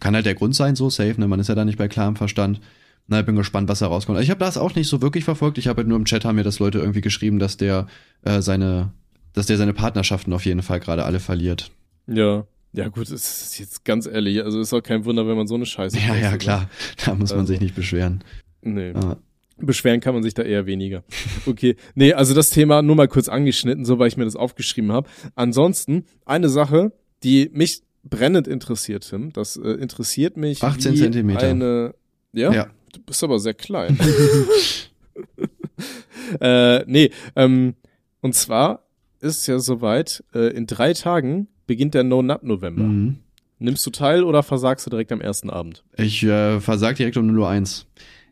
kann halt der Grund sein, so safe, ne? Man ist ja da nicht bei klarem Verstand. Na, ich bin gespannt, was da rauskommt. Ich habe das auch nicht so wirklich verfolgt. Ich habe halt nur im Chat haben mir das Leute irgendwie geschrieben, dass der äh, seine, dass der seine Partnerschaften auf jeden Fall gerade alle verliert. Ja, ja, gut, es ist jetzt ganz ehrlich, also ist auch kein Wunder, wenn man so eine Scheiße Ja, ja, klar. Da muss man also, sich nicht beschweren. Nee. Ah. Beschweren kann man sich da eher weniger. Okay, nee, also das Thema nur mal kurz angeschnitten, so weil ich mir das aufgeschrieben habe. Ansonsten eine Sache, die mich brennend interessiert, Tim, das äh, interessiert mich 18 Zentimeter. Eine, ja? ja, du bist aber sehr klein. [LAUGHS] äh, nee, ähm, und zwar ist es ja soweit, äh, in drei Tagen beginnt der No-Nut-November. Mhm. Nimmst du teil oder versagst du direkt am ersten Abend? Ich äh, versag direkt um 0 Uhr 1.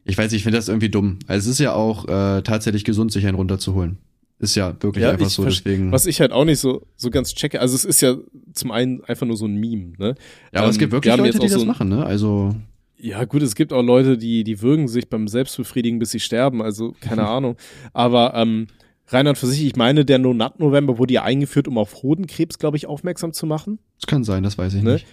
Ich weiß, ich finde das irgendwie dumm. Also es ist ja auch äh, tatsächlich gesund, sich einen runterzuholen. Ist ja wirklich ja, einfach so, deswegen. Was ich halt auch nicht so, so ganz checke, also es ist ja zum einen einfach nur so ein Meme, ne? Ja, aber ähm, es gibt wirklich Leute, die das so machen, ne? Also. Ja, gut, es gibt auch Leute, die, die würgen sich beim Selbstbefriedigen, bis sie sterben, also keine [LAUGHS] Ahnung. Aber ähm, Reinhard für sich, ich meine, der No-Nut-November wurde ja eingeführt, um auf Hodenkrebs, glaube ich, aufmerksam zu machen. Das kann sein, das weiß ich ne? nicht.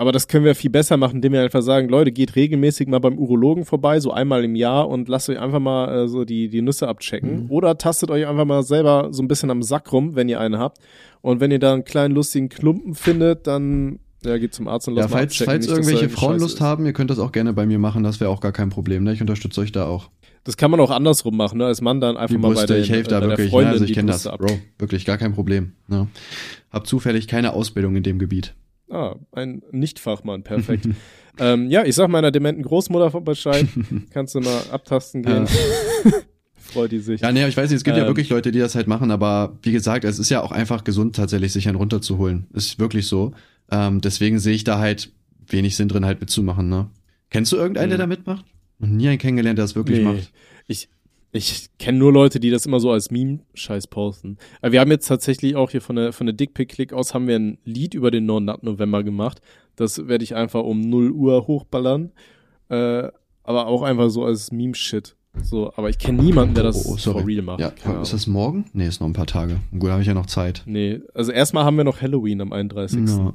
Aber das können wir viel besser machen, indem wir einfach sagen, Leute, geht regelmäßig mal beim Urologen vorbei, so einmal im Jahr und lasst euch einfach mal äh, so die, die Nüsse abchecken. Mhm. Oder tastet euch einfach mal selber so ein bisschen am Sack rum, wenn ihr einen habt. Und wenn ihr da einen kleinen lustigen Klumpen findet, dann ja, geht zum Arzt und lasst ja, falls, falls nicht, irgendwelche Frauen Lust haben, ihr könnt das auch gerne bei mir machen, das wäre auch gar kein Problem. Ne? Ich unterstütze euch da auch. Das kann man auch andersrum machen, ne? als Mann dann einfach die mal Brüste, bei der, ich helfe da wirklich, Freundin, ne? also ich kenne das, ab. Bro, wirklich gar kein Problem. Ne? Hab zufällig keine Ausbildung in dem Gebiet. Ah, ein Nichtfachmann, perfekt. [LAUGHS] ähm, ja, ich sag meiner dementen Großmutter Bescheid. [LAUGHS] Kannst du mal abtasten gehen. Ja. [LAUGHS] Freut die sich. Ja, nee, ich weiß nicht, es gibt ähm, ja wirklich Leute, die das halt machen, aber wie gesagt, es ist ja auch einfach gesund, tatsächlich sich einen runterzuholen. Ist wirklich so. Ähm, deswegen sehe ich da halt wenig Sinn drin, halt mitzumachen, ne? Kennst du irgendeinen, der mhm. da mitmacht? Noch nie einen kennengelernt, der das wirklich nee, macht. Ich, ich kenne nur Leute, die das immer so als Meme-Scheiß posten. Aber wir haben jetzt tatsächlich auch hier von der, von der Dickpick-Click aus haben wir ein Lied über den No-Nut-November gemacht. Das werde ich einfach um 0 Uhr hochballern. Äh, aber auch einfach so als Meme-Shit. So, aber ich kenne niemanden, der das oh, for real macht. Ja, ist das morgen? Nee, ist noch ein paar Tage. Gut, habe ich ja noch Zeit. Nee, also erstmal haben wir noch Halloween am 31. Ja.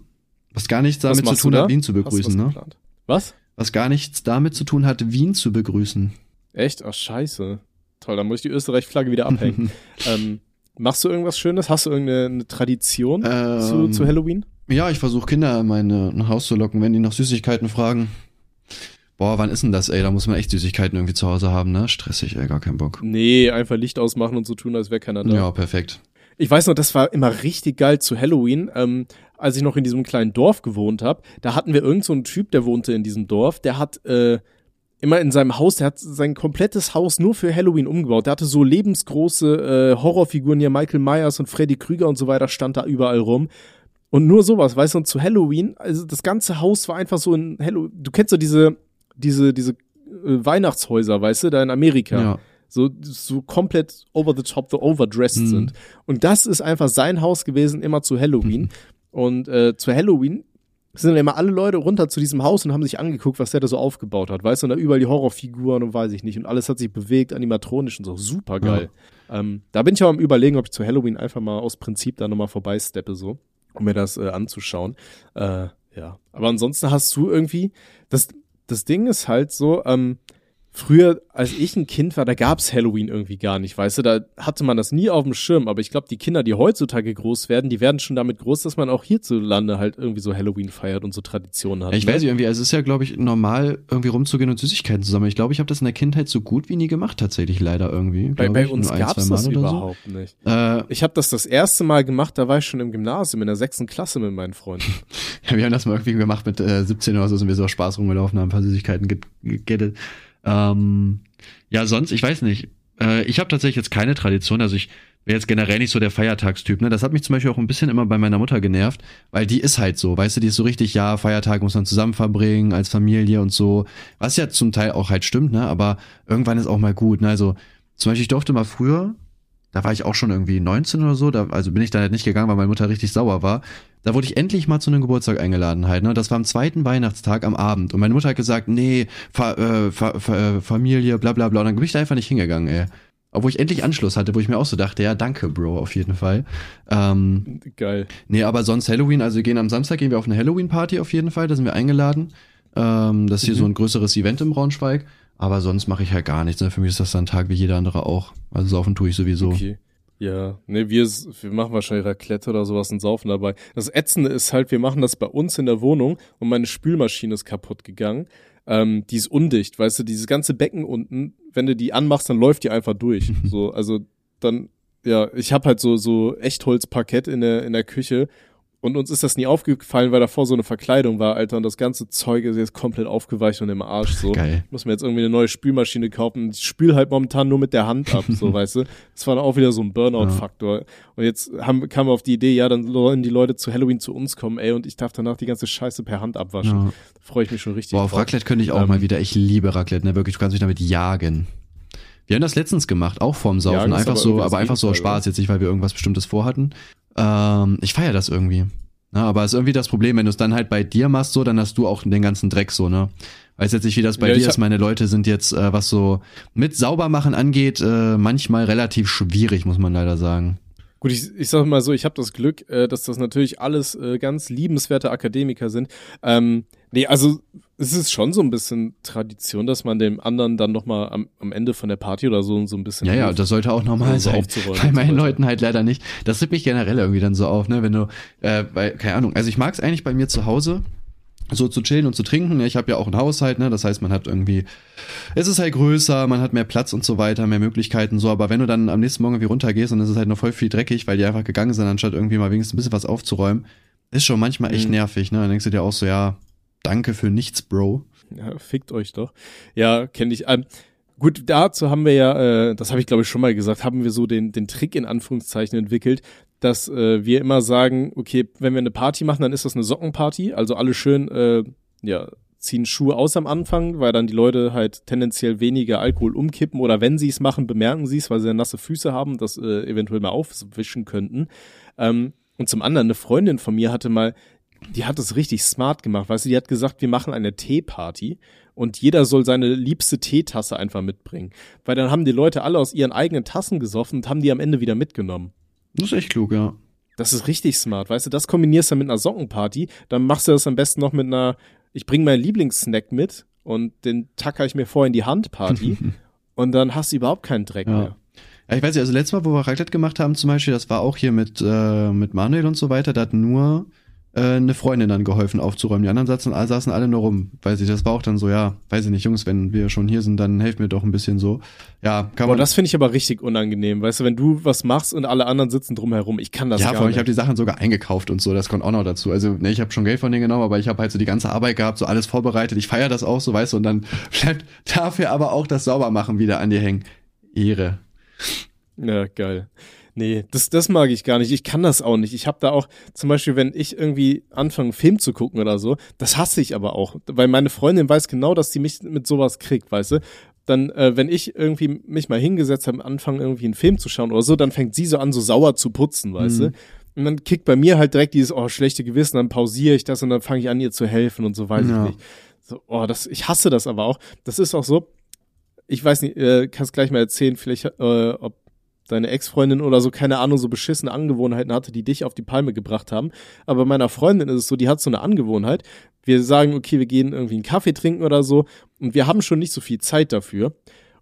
Was gar nichts damit zu tun hat, Wien zu begrüßen, ne? Geplant? Was? Was gar nichts damit zu tun hat, Wien zu begrüßen. Echt? Ach, scheiße. Toll, dann muss ich die Österreich-Flagge wieder abhängen. [LAUGHS] ähm, machst du irgendwas Schönes? Hast du irgendeine Tradition ähm, zu, zu Halloween? Ja, ich versuche Kinder in mein Haus zu locken, wenn die nach Süßigkeiten fragen. Boah, wann ist denn das, ey? Da muss man echt Süßigkeiten irgendwie zu Hause haben, ne? Stressig, ey, gar keinen Bock. Nee, einfach Licht ausmachen und so tun, als wäre keiner da. Ja, perfekt. Ich weiß noch, das war immer richtig geil zu Halloween, ähm, als ich noch in diesem kleinen Dorf gewohnt habe. Da hatten wir irgend so einen Typ, der wohnte in diesem Dorf, der hat äh, immer in seinem Haus, der hat sein komplettes Haus nur für Halloween umgebaut. Der hatte so lebensgroße äh, Horrorfiguren hier, Michael Myers und Freddy Krüger und so weiter, stand da überall rum. Und nur sowas, weißt du, und zu Halloween, also das ganze Haus war einfach so ein Halloween. Du kennst so diese, diese, diese äh, Weihnachtshäuser, weißt du, da in Amerika. Ja. So, so komplett over the top, the overdressed Mhm. sind. Und das ist einfach sein Haus gewesen, immer zu Halloween. Mhm. Und äh, zu Halloween sind dann immer alle Leute runter zu diesem Haus und haben sich angeguckt, was der da so aufgebaut hat. Weißt du, und da überall die Horrorfiguren und weiß ich nicht. Und alles hat sich bewegt, animatronisch und so. Super geil. Ähm, da bin ich auch am überlegen, ob ich zu Halloween einfach mal aus Prinzip da nochmal vorbeisteppe, so, um mir das äh, anzuschauen. Äh, ja. Aber ansonsten hast du irgendwie, das, das Ding ist halt so, ähm, Früher, als ich ein Kind war, da gab's Halloween irgendwie gar nicht, weißt du, da hatte man das nie auf dem Schirm, aber ich glaube, die Kinder, die heutzutage groß werden, die werden schon damit groß, dass man auch hierzulande halt irgendwie so Halloween feiert und so Traditionen hat. Ja, ich ne? weiß nicht, irgendwie, es ist ja, glaube ich, normal, irgendwie rumzugehen und Süßigkeiten zusammen. Ich glaube, ich habe das in der Kindheit so gut wie nie gemacht, tatsächlich, leider irgendwie. Bei, bei ich, uns ein, gab's das überhaupt nicht. So. Äh, Ich habe das das erste Mal gemacht, da war ich schon im Gymnasium, in der sechsten Klasse mit meinen Freunden. [LAUGHS] Ja, wir haben das mal irgendwie gemacht mit äh, 17 oder so, sind wir so Spaß rumgelaufen, haben ein paar Süßigkeiten ge- gegettet. Ähm, ja, sonst, ich weiß nicht. Äh, ich habe tatsächlich jetzt keine Tradition, also ich wäre jetzt generell nicht so der Feiertagstyp, ne? Das hat mich zum Beispiel auch ein bisschen immer bei meiner Mutter genervt, weil die ist halt so, weißt du, die ist so richtig, ja, Feiertag muss man zusammen verbringen, als Familie und so. Was ja zum Teil auch halt stimmt, ne? Aber irgendwann ist auch mal gut, ne? Also, zum Beispiel, ich durfte mal früher, da war ich auch schon irgendwie 19 oder so, da, also bin ich da halt nicht gegangen, weil meine Mutter richtig sauer war. Da wurde ich endlich mal zu einem Geburtstag eingeladen halt, ne? Das war am zweiten Weihnachtstag am Abend. Und meine Mutter hat gesagt, nee, Fa äh, Fa Fa äh, Familie, bla bla bla. Und dann bin ich da einfach nicht hingegangen, ey. Obwohl ich endlich Anschluss hatte, wo ich mir auch so dachte, ja, danke, Bro, auf jeden Fall. Ähm, Geil. nee, aber sonst Halloween, also wir gehen am Samstag, gehen wir auf eine Halloween-Party auf jeden Fall, da sind wir eingeladen. Ähm, das ist hier Mhm. so ein größeres Event im Braunschweig. Aber sonst mache ich halt gar nichts. Ne? Für mich ist das dann ein Tag wie jeder andere auch. Also saufen tue ich sowieso. Okay. Ja, ne, wir, wir machen wahrscheinlich Raclette oder sowas und saufen dabei. Das Ätzende ist halt, wir machen das bei uns in der Wohnung und meine Spülmaschine ist kaputt gegangen. Ähm, die ist undicht, weißt du, dieses ganze Becken unten, wenn du die anmachst, dann läuft die einfach durch. [LAUGHS] so, also dann, ja, ich habe halt so, so Echtholzparkett in der, in der Küche und uns ist das nie aufgefallen, weil davor so eine Verkleidung war, Alter, und das ganze Zeug ist jetzt komplett aufgeweicht und im Arsch, so. Geil. Muss mir jetzt irgendwie eine neue Spülmaschine kaufen. Ich spül halt momentan nur mit der Hand ab, so, [LAUGHS] weißt du. Das war dann auch wieder so ein Burnout-Faktor. Und jetzt haben, kam auf die Idee, ja, dann sollen die Leute zu Halloween zu uns kommen, ey, und ich darf danach die ganze Scheiße per Hand abwaschen. Ja. Freue ich mich schon richtig Boah, auf drauf. Raclette könnte ich auch Ähm, mal wieder. Ich liebe Raclette, ne? Wirklich, du kannst mich damit jagen. Wir haben das letztens gemacht, auch vorm Saufen. Ist einfach aber so, aber einfach so aus Spaß, jetzt nicht, weil wir irgendwas Bestimmtes vorhatten. Ähm, ich feiere das irgendwie. Na, aber ist irgendwie das Problem, wenn du es dann halt bei dir machst, so, dann hast du auch den ganzen Dreck so, ne? Weiß jetzt nicht, wie das bei Ja, dir ist. Meine Leute sind jetzt, äh, was so mit Saubermachen angeht, äh, manchmal relativ schwierig, muss man leider sagen. Gut, ich, ich sag mal so, ich habe das Glück, äh, dass das natürlich alles äh, ganz liebenswerte Akademiker sind. Ähm, nee, also es ist schon so ein bisschen Tradition, dass man dem anderen dann noch mal am, am Ende von der Party oder so so ein bisschen Ja, ja, das sollte auch normal so sein. Bei so meinen weiter. Leuten halt leider nicht. Das rippt mich generell irgendwie dann so auf, ne? Wenn du, äh, bei, keine Ahnung, also ich mag es eigentlich bei mir zu Hause, so zu chillen und zu trinken. Ich habe ja auch ein Haushalt, ne? Das heißt, man hat irgendwie, es ist halt größer, man hat mehr Platz und so weiter, mehr Möglichkeiten so. Aber wenn du dann am nächsten Morgen irgendwie runtergehst und es ist halt noch voll viel dreckig, weil die einfach gegangen sind, anstatt irgendwie mal wenigstens ein bisschen was aufzuräumen, ist schon manchmal echt Mhm. nervig, ne? Dann denkst du dir auch so, ja, danke für nichts, Bro. Ja, fickt euch doch. Ja, kenne ich. Ähm, gut, dazu haben wir ja, äh, das habe ich glaube ich schon mal gesagt, haben wir so den, den Trick in Anführungszeichen entwickelt, dass äh, wir immer sagen, okay, wenn wir eine Party machen, dann ist das eine Sockenparty, also alle schön, äh, ja, ziehen Schuhe aus am Anfang, weil dann die Leute halt tendenziell weniger Alkohol umkippen oder wenn sie es machen, bemerken sie es, weil sie dann nasse Füße haben, das äh, eventuell mal aufwischen könnten. Ähm, und zum anderen, eine Freundin von mir hatte mal, die hat es richtig smart gemacht, weißt du, die hat gesagt, wir machen eine Teeparty und jeder soll seine liebste Teetasse einfach mitbringen. Weil dann haben die Leute alle aus ihren eigenen Tassen gesoffen und haben die am Ende wieder mitgenommen. Das ist echt klug, ja. Das ist richtig smart, weißt du, das kombinierst du mit einer Sockenparty, dann machst du das am besten noch mit einer, ich bringe meinen Lieblingssnack mit und den tacker ich mir vor in die Hand Party [LAUGHS] und dann hast du überhaupt keinen Dreck Ja. mehr. Ja, ich weiß nicht, also letztes Mal, wo wir Raclette gemacht haben zum Beispiel, das war auch hier mit, äh, mit Manuel und so weiter, da hat nur eine Freundin dann geholfen aufzuräumen. Die anderen saßen, saßen alle nur rum. Weiß ich, das war auch dann so, ja, weiß ich nicht, Jungs, wenn wir schon hier sind, dann helft mir doch ein bisschen so. Ja, kann Aber man. das finde ich aber richtig unangenehm, weißt du, wenn du was machst und alle anderen sitzen drumherum, ich kann das ja, gar vor allem, ich habe die Sachen sogar eingekauft und so, das kommt auch noch dazu. Also, ne, ich habe schon Geld von denen genommen, aber ich habe halt so die ganze Arbeit gehabt, so alles vorbereitet. Ich feiere das auch so, weißt du, und dann [LAUGHS] bleibt dafür aber auch das Saubermachen wieder an dir hängen. Ehre. Ja, geil. Nee, das, das mag ich gar nicht. Ich kann das auch nicht. Ich habe da auch, zum Beispiel, wenn ich irgendwie anfange, einen Film zu gucken oder so, das hasse ich aber auch. Weil meine Freundin weiß genau, dass sie mich mit sowas kriegt, weißt du? Dann, äh, wenn ich irgendwie mich mal hingesetzt habe, anfangen, irgendwie einen Film zu schauen oder so, dann fängt sie so an, so sauer zu putzen, weißt mhm. du? Und dann kickt bei mir halt direkt dieses, oh, schlechte Gewissen, dann pausiere ich das und dann fange ich an, ihr zu helfen und so, weiß ja. ich nicht. So, oh, das, ich hasse das aber auch. Das ist auch so, ich weiß nicht, äh, kannst gleich mal erzählen, vielleicht, äh, ob deine Ex-Freundin oder so, keine Ahnung, so beschissene Angewohnheiten hatte, die dich auf die Palme gebracht haben. Aber meiner Freundin ist es so, die hat so eine Angewohnheit. Wir sagen, okay, wir gehen irgendwie einen Kaffee trinken oder so und wir haben schon nicht so viel Zeit dafür.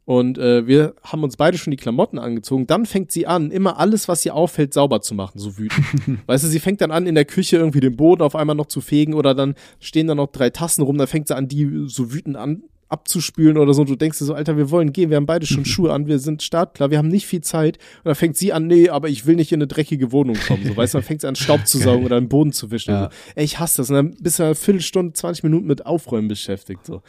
Und äh, wir haben uns beide schon die Klamotten angezogen. Dann fängt sie an, immer alles, was ihr auffällt, sauber zu machen, so wütend. [LAUGHS] weißt du, sie fängt dann an, in der Küche irgendwie den Boden auf einmal noch zu fegen oder dann stehen da noch drei Tassen rum, dann fängt sie an, die so wütend an abzuspülen oder so. Und du denkst dir so, Alter, wir wollen gehen, wir haben beide schon [LAUGHS] Schuhe an, wir sind startklar, wir haben nicht viel Zeit. Und dann fängt sie an, nee, aber ich will nicht in eine dreckige Wohnung kommen. So, weißt du, dann fängt sie an, Staub zu [LAUGHS] saugen oder den Boden zu wischen. Ja. So. Ey, ich hasse das. Und dann bist du eine Viertelstunde, 20 Minuten mit Aufräumen beschäftigt. So.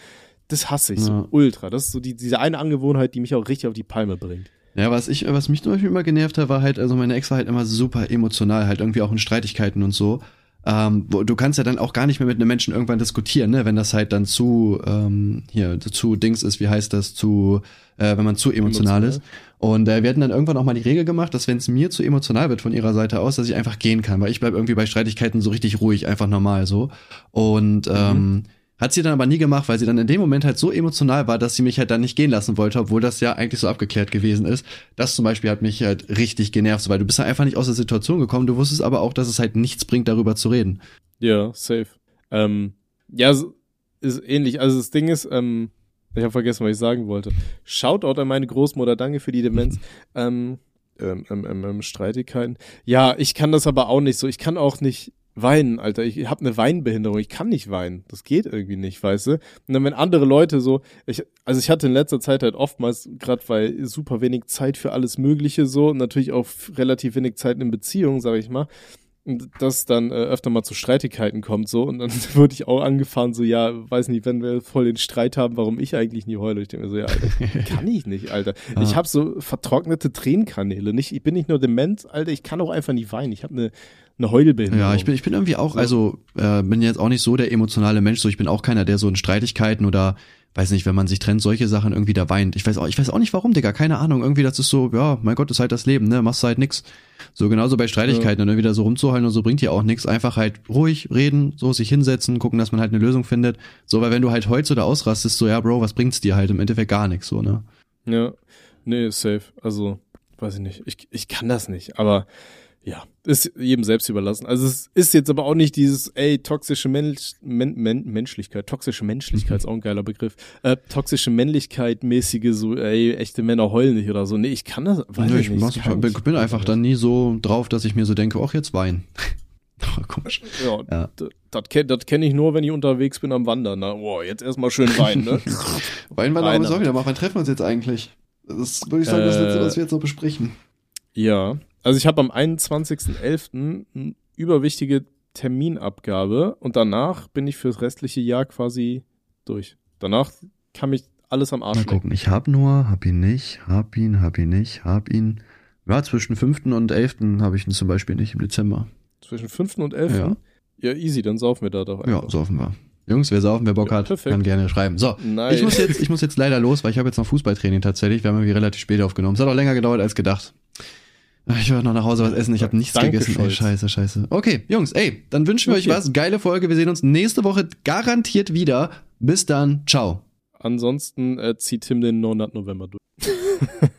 Das hasse ich ja. so ultra. Das ist so die, diese eine Angewohnheit, die mich auch richtig auf die Palme bringt. Ja, was ich, was mich zum Beispiel immer genervt hat, war halt, also meine Ex war halt immer super emotional, halt irgendwie auch in Streitigkeiten und so. Ähm, wo, du kannst ja dann auch gar nicht mehr mit einem Menschen irgendwann diskutieren, ne? wenn das halt dann zu, ähm, hier, zu Dings ist, wie heißt das, zu, äh, wenn man zu emotional, emotional. ist. Und äh, wir hatten dann irgendwann auch mal die Regel gemacht, dass wenn es mir zu emotional wird von ihrer Seite aus, dass ich einfach gehen kann, weil ich bleib irgendwie bei Streitigkeiten so richtig ruhig, einfach normal so. Und mhm. Hat sie dann aber nie gemacht, weil sie dann in dem Moment halt so emotional war, dass sie mich halt dann nicht gehen lassen wollte, obwohl das ja eigentlich so abgeklärt gewesen ist. Das zum Beispiel hat mich halt richtig genervt, weil du bist halt einfach nicht aus der Situation gekommen. Du wusstest aber auch, dass es halt nichts bringt, darüber zu reden. Ja, safe. Ähm, ja, ist ähnlich. Also das Ding ist, ähm, ich habe vergessen, was ich sagen wollte. Shoutout an meine Großmutter, danke für die Demenz. [LAUGHS] ähm, ähm, ähm, ähm, Streitigkeiten. Ja, ich kann das aber auch nicht so. Ich kann auch nicht Weinen, Alter. Ich habe eine Weinbehinderung. Ich kann nicht weinen. Das geht irgendwie nicht, weißt du? Und dann, wenn andere Leute so, ich, also ich hatte in letzter Zeit halt oftmals, gerade weil super wenig Zeit für alles Mögliche so und natürlich auch relativ wenig Zeit in Beziehungen, sage ich mal, dass dann äh, öfter mal zu Streitigkeiten kommt so und dann [LAUGHS] wurde ich auch angefahren so ja weiß nicht wenn wir voll den Streit haben warum ich eigentlich nie heule ich denke mir so ja Alter, [LAUGHS] kann ich nicht Alter ah. ich habe so vertrocknete Tränenkanäle nicht ich bin nicht nur dement Alter ich kann auch einfach nie weinen ich habe eine eine Heulbehinderung. Ja, ich bin, ich bin irgendwie auch, also äh, bin jetzt auch nicht so der emotionale Mensch, so ich bin auch keiner, der so in Streitigkeiten oder weiß nicht, wenn man sich trennt, solche Sachen irgendwie da weint. Ich weiß auch, ich weiß auch nicht warum, Digga, keine Ahnung. Irgendwie, das ist so, ja, mein Gott, ist halt das Leben, ne? Machst halt nix. So genauso bei Streitigkeiten ja. und dann wieder so rumzuhalten und so bringt dir auch nix. Einfach halt ruhig reden, so sich hinsetzen, gucken, dass man halt eine Lösung findet. So, weil wenn du halt heute oder ausrastest, so, ja, Bro, was bringt's dir halt? Im Endeffekt gar nichts, so, ne? Ja. Nee, safe. Also, weiß ich nicht. Ich, ich kann das nicht, aber ja, ist jedem selbst überlassen. Also es ist jetzt aber auch nicht dieses, ey, toxische Mensch, Men, Men, Menschlichkeit, toxische Menschlichkeit ist auch ein geiler Begriff, äh, toxische Männlichkeit mäßige, so, ey, echte Männer heulen nicht oder so. Nee, ich kann das, weiß nee, ich, nicht. Ich, bin, bin einfach dann nie so drauf, dass ich mir so denke, ach, jetzt weinen. [LAUGHS] oh, komisch. Ja, ja. das kenne kenn ich nur, wenn ich unterwegs bin am Wandern. Na, boah, jetzt erstmal schön weinen, ne? [LAUGHS] weinen wir aber so wieder machen. Wann treffen wir uns jetzt eigentlich? Das würde ich sagen, das Letzte, was wir jetzt noch besprechen. Ja, also ich habe am 21.11. eine überwichtige Terminabgabe und danach bin ich fürs restliche Jahr quasi durch. Danach kann mich alles am Arsch Mal gucken, ich hab nur, hab ihn nicht, hab ihn, hab ihn nicht, hab ihn. Ja, zwischen 5. und 11. habe ich ihn zum Beispiel nicht im Dezember. Zwischen 5. und 11. Ja. Ja, easy, dann saufen wir da doch einfach. Ja, saufen wir. Jungs, wer saufen, wer Bock ja, hat, perfekt. kann gerne schreiben. So, Nein. ich muss jetzt, ich muss jetzt leider los, weil ich habe jetzt noch Fußballtraining tatsächlich. Wir haben irgendwie relativ spät aufgenommen. Es hat auch länger gedauert als gedacht. Ich will noch nach Hause was essen. Ich habe nichts Danke gegessen. Ey, scheiße, scheiße. Okay, Jungs, ey, dann wünschen wir okay. euch was. Geile Folge. Wir sehen uns nächste Woche garantiert wieder. Bis dann. Ciao. Ansonsten äh, zieht Tim den No Nut November durch. [LAUGHS]